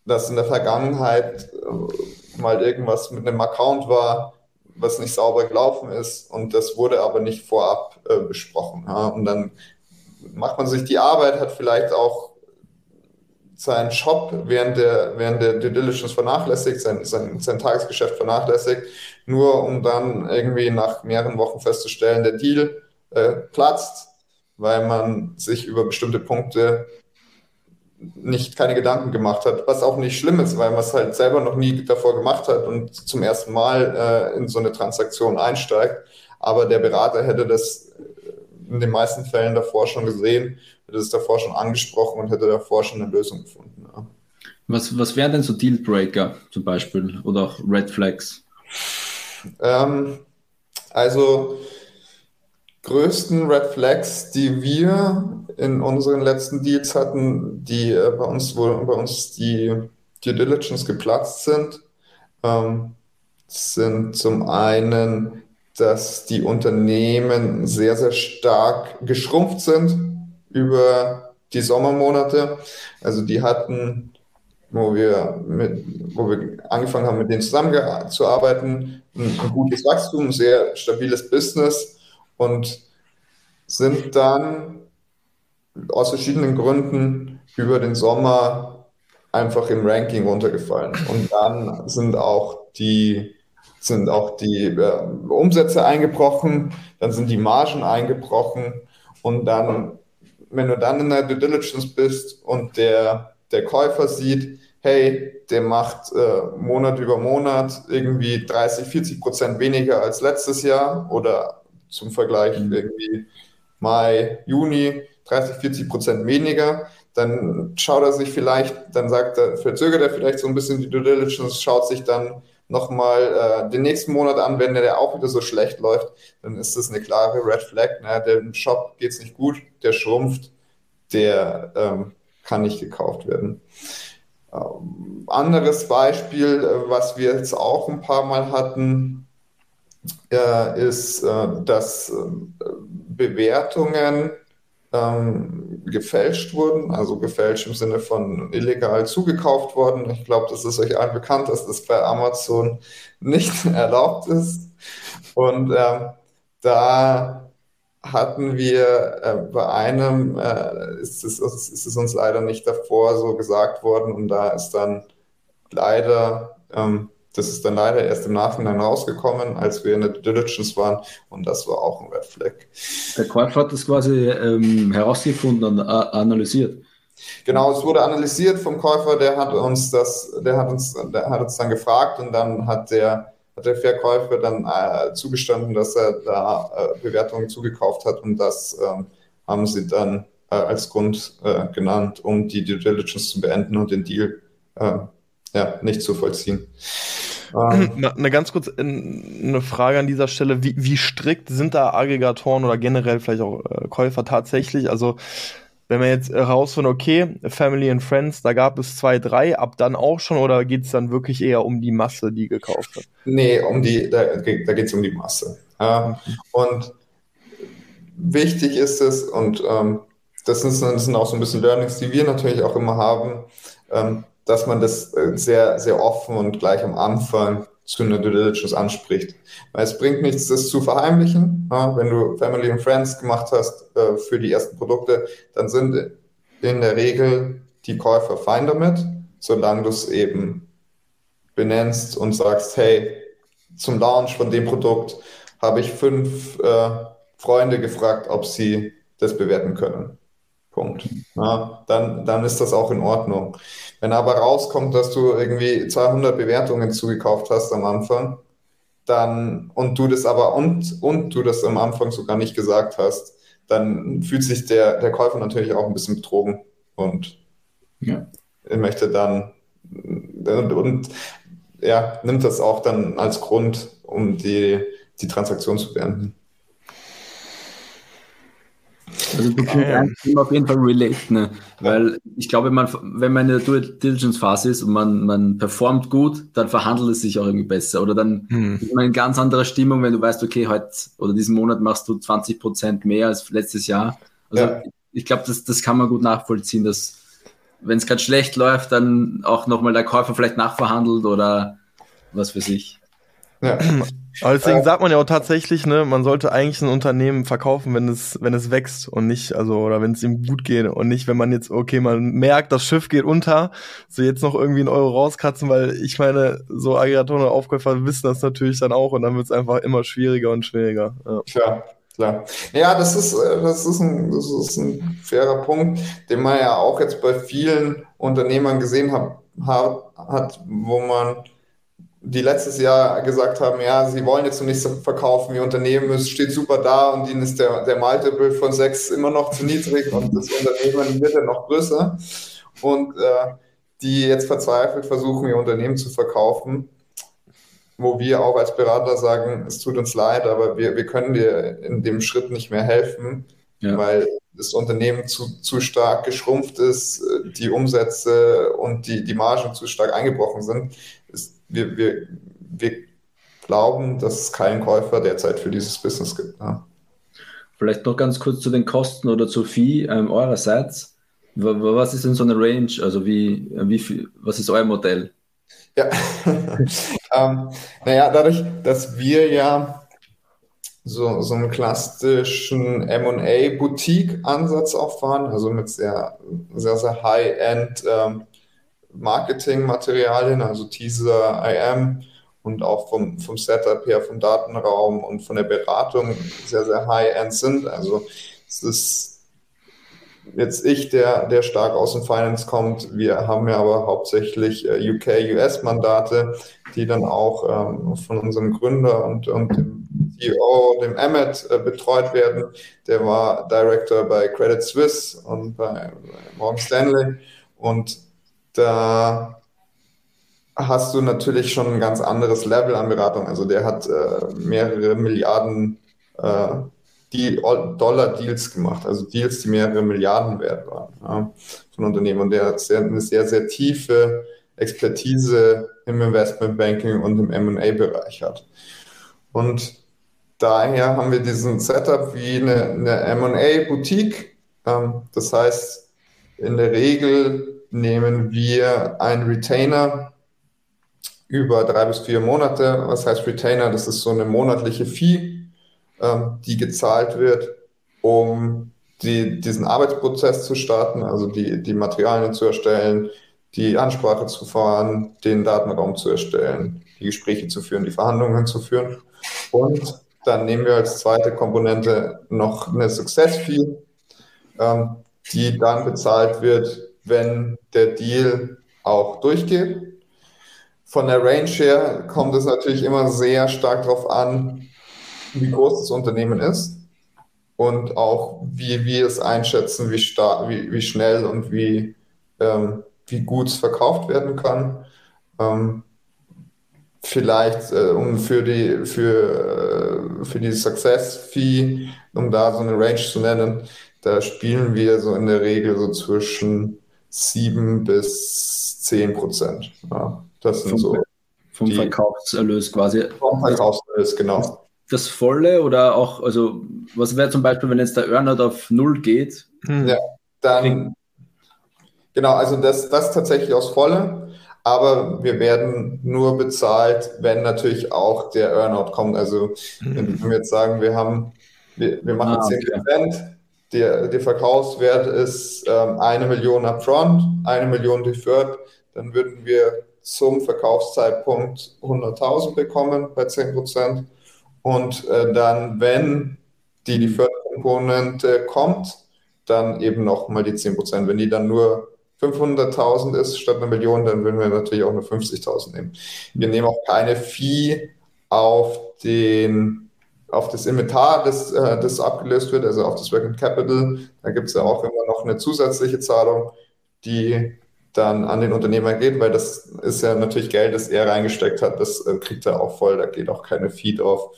dass in der Vergangenheit äh, mal irgendwas mit einem Account war, was nicht sauber gelaufen ist und das wurde aber nicht vorab äh, besprochen. Ja? Und dann macht man sich die Arbeit, hat vielleicht auch seinen Shop während der, während der Due Diligence vernachlässigt, sein, sein, sein Tagesgeschäft vernachlässigt, nur um dann irgendwie nach mehreren Wochen festzustellen, der Deal äh, platzt, weil man sich über bestimmte Punkte nicht keine Gedanken gemacht hat, was auch nicht schlimm ist, weil man es halt selber noch nie davor gemacht hat und zum ersten Mal äh, in so eine Transaktion einsteigt. Aber der Berater hätte das in den meisten Fällen davor schon gesehen, hätte es davor schon angesprochen und hätte davor schon eine Lösung gefunden. Ja. Was, was wären denn so Dealbreaker zum Beispiel oder auch Red Flags? Ähm, also größten Red Flags, die wir in unseren letzten Deals hatten, die äh, bei uns, wo bei uns die Due Diligence geplatzt sind, ähm, sind zum einen, dass die Unternehmen sehr, sehr stark geschrumpft sind über die Sommermonate. Also die hatten, wo wir, mit, wo wir angefangen haben, mit denen zusammenzuarbeiten, ein, ein gutes Wachstum, ein sehr stabiles Business und sind dann aus verschiedenen Gründen über den Sommer einfach im Ranking runtergefallen. Und dann sind auch die, sind auch die äh, Umsätze eingebrochen, dann sind die Margen eingebrochen und dann, wenn du dann in der Due Diligence bist und der, der Käufer sieht, hey, der macht äh, Monat über Monat irgendwie 30, 40 Prozent weniger als letztes Jahr oder zum Vergleich mhm. irgendwie Mai, Juni 30, 40 Prozent weniger, dann schaut er sich vielleicht, dann sagt er, verzögert er vielleicht so ein bisschen die Due Diligence, schaut sich dann nochmal äh, den nächsten Monat an, wenn der auch wieder so schlecht läuft, dann ist das eine klare Red Flag. Ne? Dem Shop geht es nicht gut, der schrumpft, der ähm, kann nicht gekauft werden. Ähm, anderes Beispiel, äh, was wir jetzt auch ein paar Mal hatten, äh, ist, äh, dass äh, Bewertungen ähm, gefälscht wurden, also gefälscht im Sinne von illegal zugekauft worden. Ich glaube, das ist euch allen bekannt, dass das bei Amazon [LAUGHS] nicht erlaubt ist. Und ähm, da hatten wir äh, bei einem, äh, ist, es, ist es uns leider nicht davor so gesagt worden und da ist dann leider ähm, das ist dann leider erst im Nachhinein rausgekommen, als wir in der Diligence waren und das war auch ein Red Flag. Der Käufer hat das quasi ähm, herausgefunden und analysiert. Genau, es wurde analysiert vom Käufer, der hat uns das, der hat uns, der hat uns dann gefragt und dann hat der, hat der Verkäufer dann äh, zugestanden, dass er da äh, Bewertungen zugekauft hat und das ähm, haben sie dann äh, als Grund äh, genannt, um die Due Diligence zu beenden und den Deal äh, ja, nicht zu vollziehen. Ähm, eine ganz kurz eine Frage an dieser Stelle. Wie, wie strikt sind da Aggregatoren oder generell vielleicht auch äh, Käufer tatsächlich? Also, wenn man jetzt herausfindet, okay, Family and Friends, da gab es zwei, drei, ab dann auch schon oder geht es dann wirklich eher um die Masse, die gekauft wird? Nee, um die, da, da geht es um die Masse. Ähm, und wichtig ist es, und ähm, das, sind, das sind auch so ein bisschen Learnings, die wir natürlich auch immer haben, ähm, dass man das äh, sehr, sehr offen und gleich am Anfang zu einer Due Diligence anspricht. Weil es bringt nichts, das zu verheimlichen. wenn du Family and Friends gemacht hast äh, für die ersten Produkte, dann sind in der Regel die Käufer fein damit, solange du es eben benennst und sagst, hey, zum Launch von dem Produkt habe ich fünf äh, Freunde gefragt, ob sie das bewerten können. Punkt. Ja, dann, dann ist das auch in Ordnung. Wenn aber rauskommt, dass du irgendwie 200 Bewertungen zugekauft hast am Anfang, dann und du das aber und, und du das am Anfang sogar nicht gesagt hast, dann fühlt sich der, der Käufer natürlich auch ein bisschen betrogen und ja. er möchte dann und, und ja, nimmt das auch dann als Grund, um die, die Transaktion zu beenden. Also du kannst auf jeden Fall relate, ne? Weil ich glaube, man, wenn man in der Due Diligence Phase ist und man, man performt gut, dann verhandelt es sich auch irgendwie besser. Oder dann hm. ist man in ganz anderer Stimmung, wenn du weißt, okay, heute oder diesen Monat machst du 20 Prozent mehr als letztes Jahr. Also ja. ich glaube, das, das kann man gut nachvollziehen, dass wenn es gerade schlecht läuft, dann auch nochmal der Käufer vielleicht nachverhandelt oder was für sich. Ja. [CLEARS THROAT] Aber deswegen sagt man ja auch tatsächlich, ne, man sollte eigentlich ein Unternehmen verkaufen, wenn es, wenn es wächst und nicht, also, oder wenn es ihm gut geht und nicht, wenn man jetzt, okay, man merkt, das Schiff geht unter, so jetzt noch irgendwie einen Euro rauskratzen, weil ich meine, so Aggregatoren und Aufkäufer wissen das natürlich dann auch und dann wird es einfach immer schwieriger und schwieriger. Ja. Klar, klar. Ja, das ist, äh, das ist ein, das ist ein fairer Punkt, den man ja auch jetzt bei vielen Unternehmern gesehen hat, hat wo man die letztes Jahr gesagt haben, ja, sie wollen jetzt noch nicht so verkaufen, ihr Unternehmen es steht super da und ihnen ist der, der Multiple von sechs immer noch zu niedrig und das Unternehmen wird ja noch größer. Und äh, die jetzt verzweifelt versuchen, ihr Unternehmen zu verkaufen, wo wir auch als Berater sagen, es tut uns leid, aber wir, wir können dir in dem Schritt nicht mehr helfen, ja. weil das Unternehmen zu, zu stark geschrumpft ist, die Umsätze und die, die Margen zu stark eingebrochen sind wir, wir, wir glauben, dass es keinen Käufer derzeit für dieses Business gibt. Ja. Vielleicht noch ganz kurz zu den Kosten oder zu Fee ähm, eurerseits. Was ist denn so eine Range? Also wie, wie viel, was ist euer Modell? Ja, [LAUGHS] ähm, naja, dadurch, dass wir ja so, so einen klassischen M&A-Boutique-Ansatz auch fahren, also mit sehr, sehr, sehr High-End ähm, Marketingmaterialien, also Teaser, IM und auch vom, vom Setup her, vom Datenraum und von der Beratung sehr, sehr high-end sind. Also es ist jetzt ich, der, der stark aus dem Finance kommt. Wir haben ja aber hauptsächlich äh, UK, US-Mandate, die dann auch ähm, von unserem Gründer und, und dem CEO, dem Emmet, äh, betreut werden. Der war Director bei Credit Suisse und bei, bei Morgan Stanley. Und da hast du natürlich schon ein ganz anderes Level an Beratung. Also der hat äh, mehrere Milliarden äh, Dollar-Deals gemacht, also Deals, die mehrere Milliarden wert waren ja, von Unternehmen. Und der hat sehr, eine sehr, sehr tiefe Expertise im Investmentbanking und im M&A-Bereich hat. Und daher haben wir diesen Setup wie eine, eine M&A-Boutique. Ähm, das heißt, in der Regel nehmen wir einen Retainer über drei bis vier Monate. Was heißt Retainer? Das ist so eine monatliche Fee, ähm, die gezahlt wird, um die, diesen Arbeitsprozess zu starten, also die, die Materialien zu erstellen, die Ansprache zu fahren, den Datenraum zu erstellen, die Gespräche zu führen, die Verhandlungen zu führen. Und dann nehmen wir als zweite Komponente noch eine Success Fee, ähm, die dann bezahlt wird, wenn der Deal auch durchgeht. Von der Range her kommt es natürlich immer sehr stark darauf an, wie groß das Unternehmen ist und auch wie wir es einschätzen, wie, stark, wie, wie schnell und wie, ähm, wie gut es verkauft werden kann. Ähm, vielleicht äh, um für die für, äh, für die Success Fee, um da so eine Range zu nennen, da spielen wir so in der Regel so zwischen 7 bis 10 Prozent. Ja, das sind vom, so. Vom die, Verkaufserlös quasi. Vom Verkaufserlös, genau. Das volle oder auch, also was wäre zum Beispiel, wenn jetzt der Earnout auf Null geht? Hm. Ja, dann, genau, also das, das tatsächlich aus volle, aber wir werden nur bezahlt, wenn natürlich auch der Earnout kommt. Also hm. wenn wir jetzt sagen, wir haben, wir, wir machen ah, 10 Prozent, okay der, der Verkaufswert ist ähm, eine Million upfront, eine Million deferred, dann würden wir zum Verkaufszeitpunkt 100.000 bekommen bei 10 Prozent. Und äh, dann, wenn die Deferred-Komponente kommt, dann eben nochmal die 10 Prozent. Wenn die dann nur 500.000 ist statt einer Million, dann würden wir natürlich auch nur 50.000 nehmen. Wir nehmen auch keine Fee auf den auf das Inventar, das, äh, das abgelöst wird, also auf das Working Capital. Da gibt es ja auch immer noch eine zusätzliche Zahlung, die dann an den Unternehmer geht, weil das ist ja natürlich Geld, das er reingesteckt hat, das äh, kriegt er auch voll, da geht auch keine Fee drauf.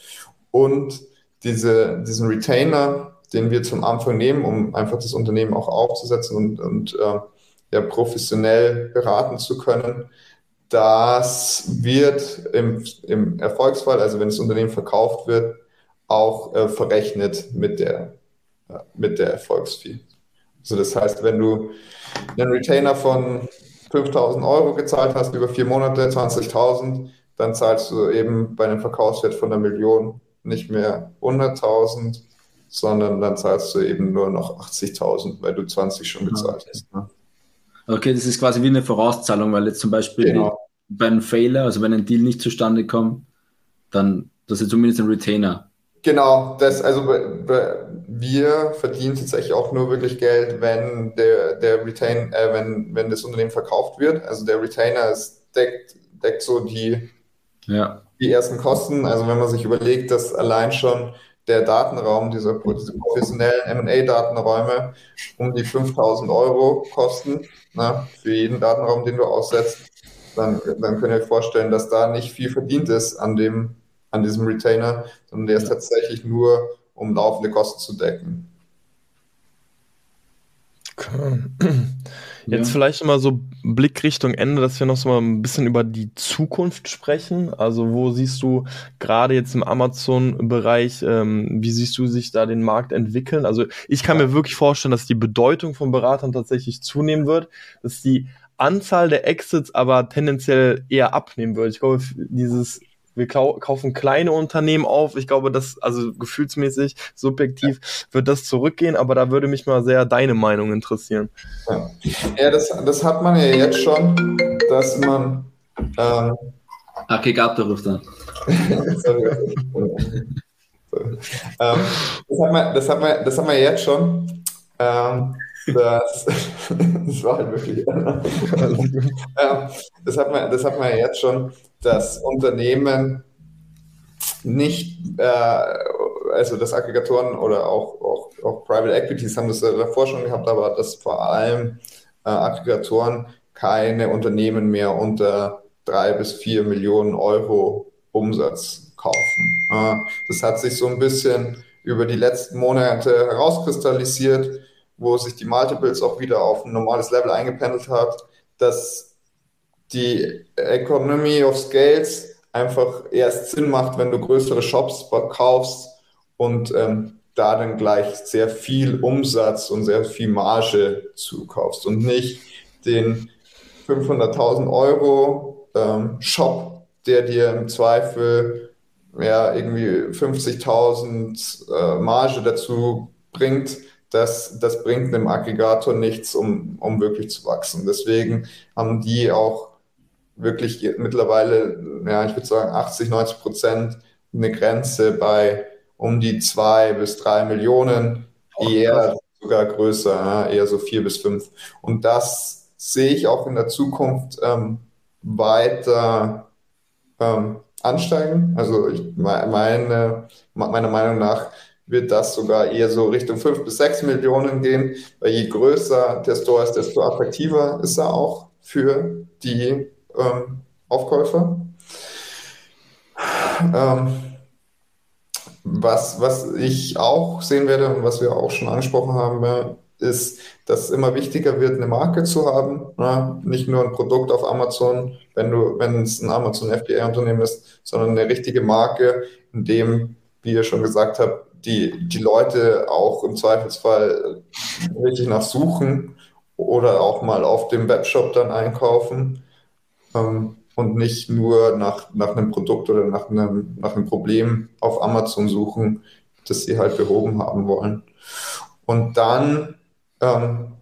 Und diese, diesen Retainer, den wir zum Anfang nehmen, um einfach das Unternehmen auch aufzusetzen und, und äh, ja, professionell beraten zu können. Das wird im, im Erfolgsfall, also wenn das Unternehmen verkauft wird, auch äh, verrechnet mit der, äh, mit der Erfolgsfee. Also das heißt, wenn du einen Retainer von 5000 Euro gezahlt hast über vier Monate, 20.000, dann zahlst du eben bei einem Verkaufswert von einer Million nicht mehr 100.000, sondern dann zahlst du eben nur noch 80.000, weil du 20 schon gezahlt okay. hast. Ne? Okay, das ist quasi wie eine Vorauszahlung, weil jetzt zum Beispiel genau. bei einem Failer, also wenn ein Deal nicht zustande kommt, dann das ist zumindest ein Retainer. Genau, das, also wir verdienen tatsächlich auch nur wirklich Geld, wenn der, der Retain, äh, wenn, wenn das Unternehmen verkauft wird. Also der Retainer ist, deckt, deckt so die, ja. die ersten Kosten. Also wenn man sich überlegt, dass allein schon der Datenraum, diese, diese professionellen MA-Datenräume um die 5000 Euro kosten, na, für jeden Datenraum, den du aussetzt, dann, dann könnt ihr euch vorstellen, dass da nicht viel verdient ist an dem an diesem Retainer, sondern der ist tatsächlich nur, um laufende Kosten zu decken. Okay. Jetzt ja. vielleicht mal so Blick Richtung Ende, dass wir noch so mal ein bisschen über die Zukunft sprechen. Also wo siehst du gerade jetzt im Amazon-Bereich, ähm, wie siehst du sich da den Markt entwickeln? Also ich kann ja. mir wirklich vorstellen, dass die Bedeutung von Beratern tatsächlich zunehmen wird, dass die Anzahl der Exits aber tendenziell eher abnehmen wird. Ich glaube, dieses wir kaufen kleine Unternehmen auf. Ich glaube, das, also gefühlsmäßig, subjektiv, wird das zurückgehen, aber da würde mich mal sehr deine Meinung interessieren. Ja, ja das, das hat man ja jetzt schon, dass man. Ähm, Aggregator ruft an. ähm, das, hat man, das, hat man, das haben wir jetzt schon. Ähm, das, [LAUGHS] das war halt wirklich. [LAUGHS] ähm, das, hat man, das hat man jetzt schon dass Unternehmen nicht, äh, also dass Aggregatoren oder auch, auch, auch Private Equities haben das davor schon gehabt, aber dass vor allem äh, Aggregatoren keine Unternehmen mehr unter drei bis vier Millionen Euro Umsatz kaufen. Äh, das hat sich so ein bisschen über die letzten Monate herauskristallisiert, wo sich die Multiples auch wieder auf ein normales Level eingependelt hat, dass die Economy of Scales einfach erst Sinn macht, wenn du größere Shops kaufst und ähm, da dann gleich sehr viel Umsatz und sehr viel Marge zukaufst und nicht den 500.000 Euro ähm, Shop, der dir im Zweifel ja, irgendwie 50.000 äh, Marge dazu bringt, das, das bringt einem Aggregator nichts, um, um wirklich zu wachsen. Deswegen haben die auch wirklich mittlerweile, ja, ich würde sagen 80, 90 Prozent eine Grenze bei um die zwei bis drei Millionen, eher sogar größer, ja, eher so vier bis fünf. Und das sehe ich auch in der Zukunft ähm, weiter ähm, ansteigen. Also ich meine, meiner Meinung nach wird das sogar eher so Richtung fünf bis sechs Millionen gehen, weil je größer der Store ist, desto attraktiver ist er auch für die ähm, Aufkäufer. Ähm, was, was ich auch sehen werde und was wir auch schon angesprochen haben, ist, dass es immer wichtiger wird, eine Marke zu haben. Ne? Nicht nur ein Produkt auf Amazon, wenn du, wenn es ein Amazon FBA-Unternehmen ist, sondern eine richtige Marke, in dem, wie ihr schon gesagt habt, die, die Leute auch im Zweifelsfall richtig nachsuchen oder auch mal auf dem Webshop dann einkaufen ähm, und nicht nur nach, nach einem Produkt oder nach einem, nach einem Problem auf Amazon suchen, das sie halt behoben haben wollen. Und dann, ähm,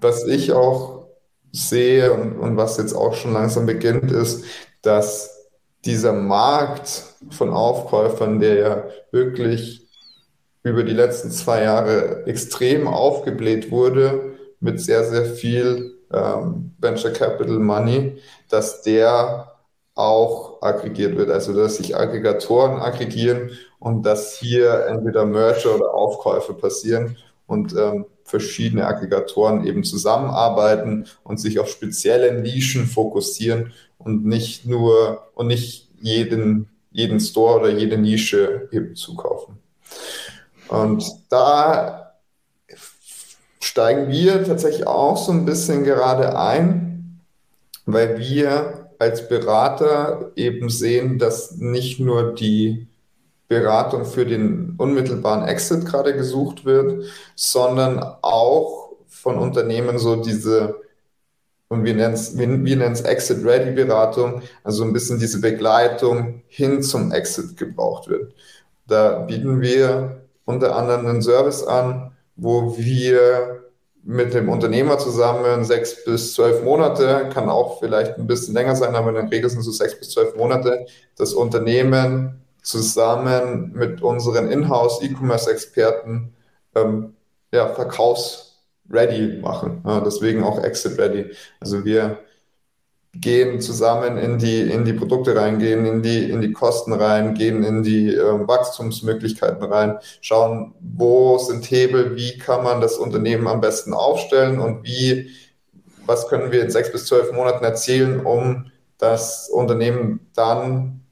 was ich auch sehe und, und was jetzt auch schon langsam beginnt, ist, dass dieser Markt von Aufkäufern, der ja wirklich über die letzten zwei Jahre extrem aufgebläht wurde, mit sehr, sehr viel ähm, Venture Capital Money, dass der auch aggregiert wird, also dass sich Aggregatoren aggregieren und dass hier entweder Merger oder Aufkäufe passieren und ähm, verschiedene Aggregatoren eben zusammenarbeiten und sich auf spezielle Nischen fokussieren und nicht nur und nicht jeden, jeden Store oder jede Nische eben zukaufen. Und da steigen wir tatsächlich auch so ein bisschen gerade ein, weil wir als Berater eben sehen, dass nicht nur die Beratung für den unmittelbaren Exit gerade gesucht wird, sondern auch von Unternehmen so diese, und wir nennen es wir, wir Exit-Ready-Beratung, also ein bisschen diese Begleitung hin zum Exit gebraucht wird. Da bieten wir unter anderem einen Service an, wo wir mit dem Unternehmer zusammen sechs bis zwölf Monate, kann auch vielleicht ein bisschen länger sein, aber in der Regel sind es so sechs bis zwölf Monate, das Unternehmen zusammen mit unseren Inhouse E-Commerce-Experten ähm, ja, verkaufsready machen. Ja, deswegen auch Exit-ready. Also wir gehen zusammen in die, in die Produkte rein, gehen in die, in die Kosten rein, gehen in die äh, Wachstumsmöglichkeiten rein, schauen, wo sind Hebel, wie kann man das Unternehmen am besten aufstellen und wie, was können wir in sechs bis zwölf Monaten erzielen, um das Unternehmen dann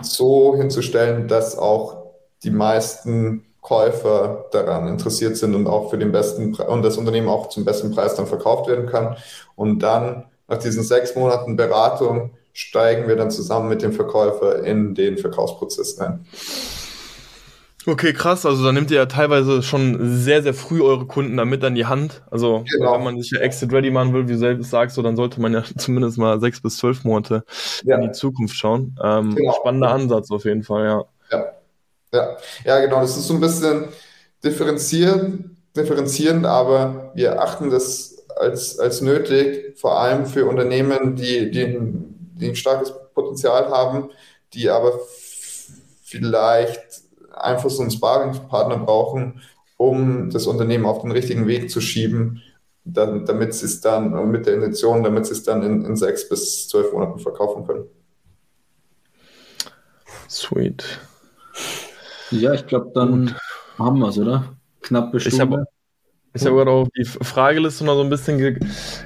so hinzustellen, dass auch die meisten Käufer daran interessiert sind und auch für den besten und das Unternehmen auch zum besten Preis dann verkauft werden kann. Und dann nach diesen sechs Monaten Beratung steigen wir dann zusammen mit dem Verkäufer in den Verkaufsprozess ein. Okay, krass. Also da nehmt ihr ja teilweise schon sehr, sehr früh eure Kunden damit an die Hand. Also genau. wenn man sich ja Exit Ready machen will, wie du selbst sagst, so, dann sollte man ja [LAUGHS] zumindest mal sechs bis zwölf Monate ja. in die Zukunft schauen. Ähm, genau. Spannender Ansatz auf jeden Fall, ja. Ja. Ja. ja, genau. Das ist so ein bisschen differenzierend, differenzierend, aber wir achten das als, als nötig, vor allem für Unternehmen, die, die, die ein starkes Potenzial haben, die aber vielleicht einfach so einen Sparingspartner brauchen, um das Unternehmen auf den richtigen Weg zu schieben, dann, damit sie es dann mit der Intention, damit sie es dann in, in sechs bis zwölf Monaten verkaufen können. Sweet. Ja, ich glaube, dann haben wir es, oder? Knappe Stunde. Ich habe gerade auf die Frageliste noch so ein bisschen ge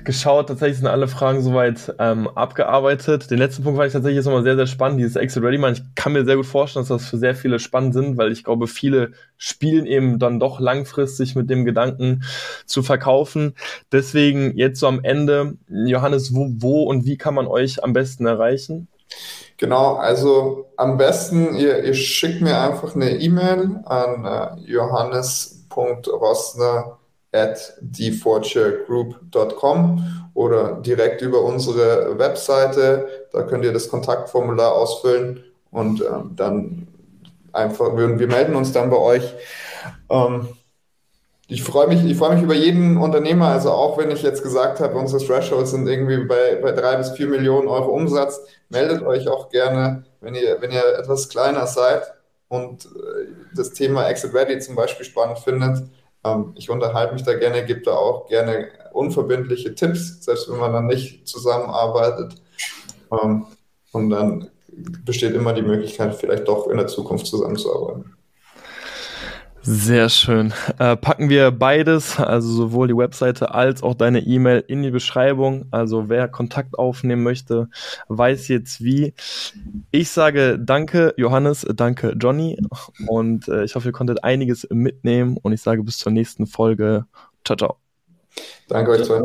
geschaut. Tatsächlich sind alle Fragen soweit ähm, abgearbeitet. Den letzten Punkt fand ich tatsächlich jetzt nochmal sehr, sehr spannend, dieses Exit Ready Man. Ich kann mir sehr gut vorstellen, dass das für sehr viele spannend sind, weil ich glaube, viele spielen eben dann doch langfristig mit dem Gedanken zu verkaufen. Deswegen jetzt so am Ende, Johannes, wo, wo und wie kann man euch am besten erreichen? Genau, also am besten, ihr, ihr schickt mir einfach eine E-Mail an äh, johannes.rossner at theforturegroup.com oder direkt über unsere Webseite. Da könnt ihr das Kontaktformular ausfüllen und ähm, dann einfach, wir, wir melden uns dann bei euch. Ähm, ich freue mich, ich freue mich über jeden Unternehmer, also auch wenn ich jetzt gesagt habe, unsere Thresholds sind irgendwie bei, bei drei bis vier Millionen Euro Umsatz, meldet euch auch gerne, wenn ihr, wenn ihr etwas kleiner seid und äh, das Thema Exit Ready zum Beispiel spannend findet ähm, ich unterhalte mich da gerne, gebe da auch gerne unverbindliche Tipps, selbst wenn man dann nicht zusammenarbeitet. Ähm, und dann besteht immer die Möglichkeit, vielleicht doch in der Zukunft zusammenzuarbeiten. Sehr schön. Äh, packen wir beides, also sowohl die Webseite als auch deine E-Mail in die Beschreibung. Also wer Kontakt aufnehmen möchte, weiß jetzt wie. Ich sage danke Johannes, danke Johnny und äh, ich hoffe, ihr konntet einiges mitnehmen und ich sage bis zur nächsten Folge. Ciao, ciao. Danke euch zwei.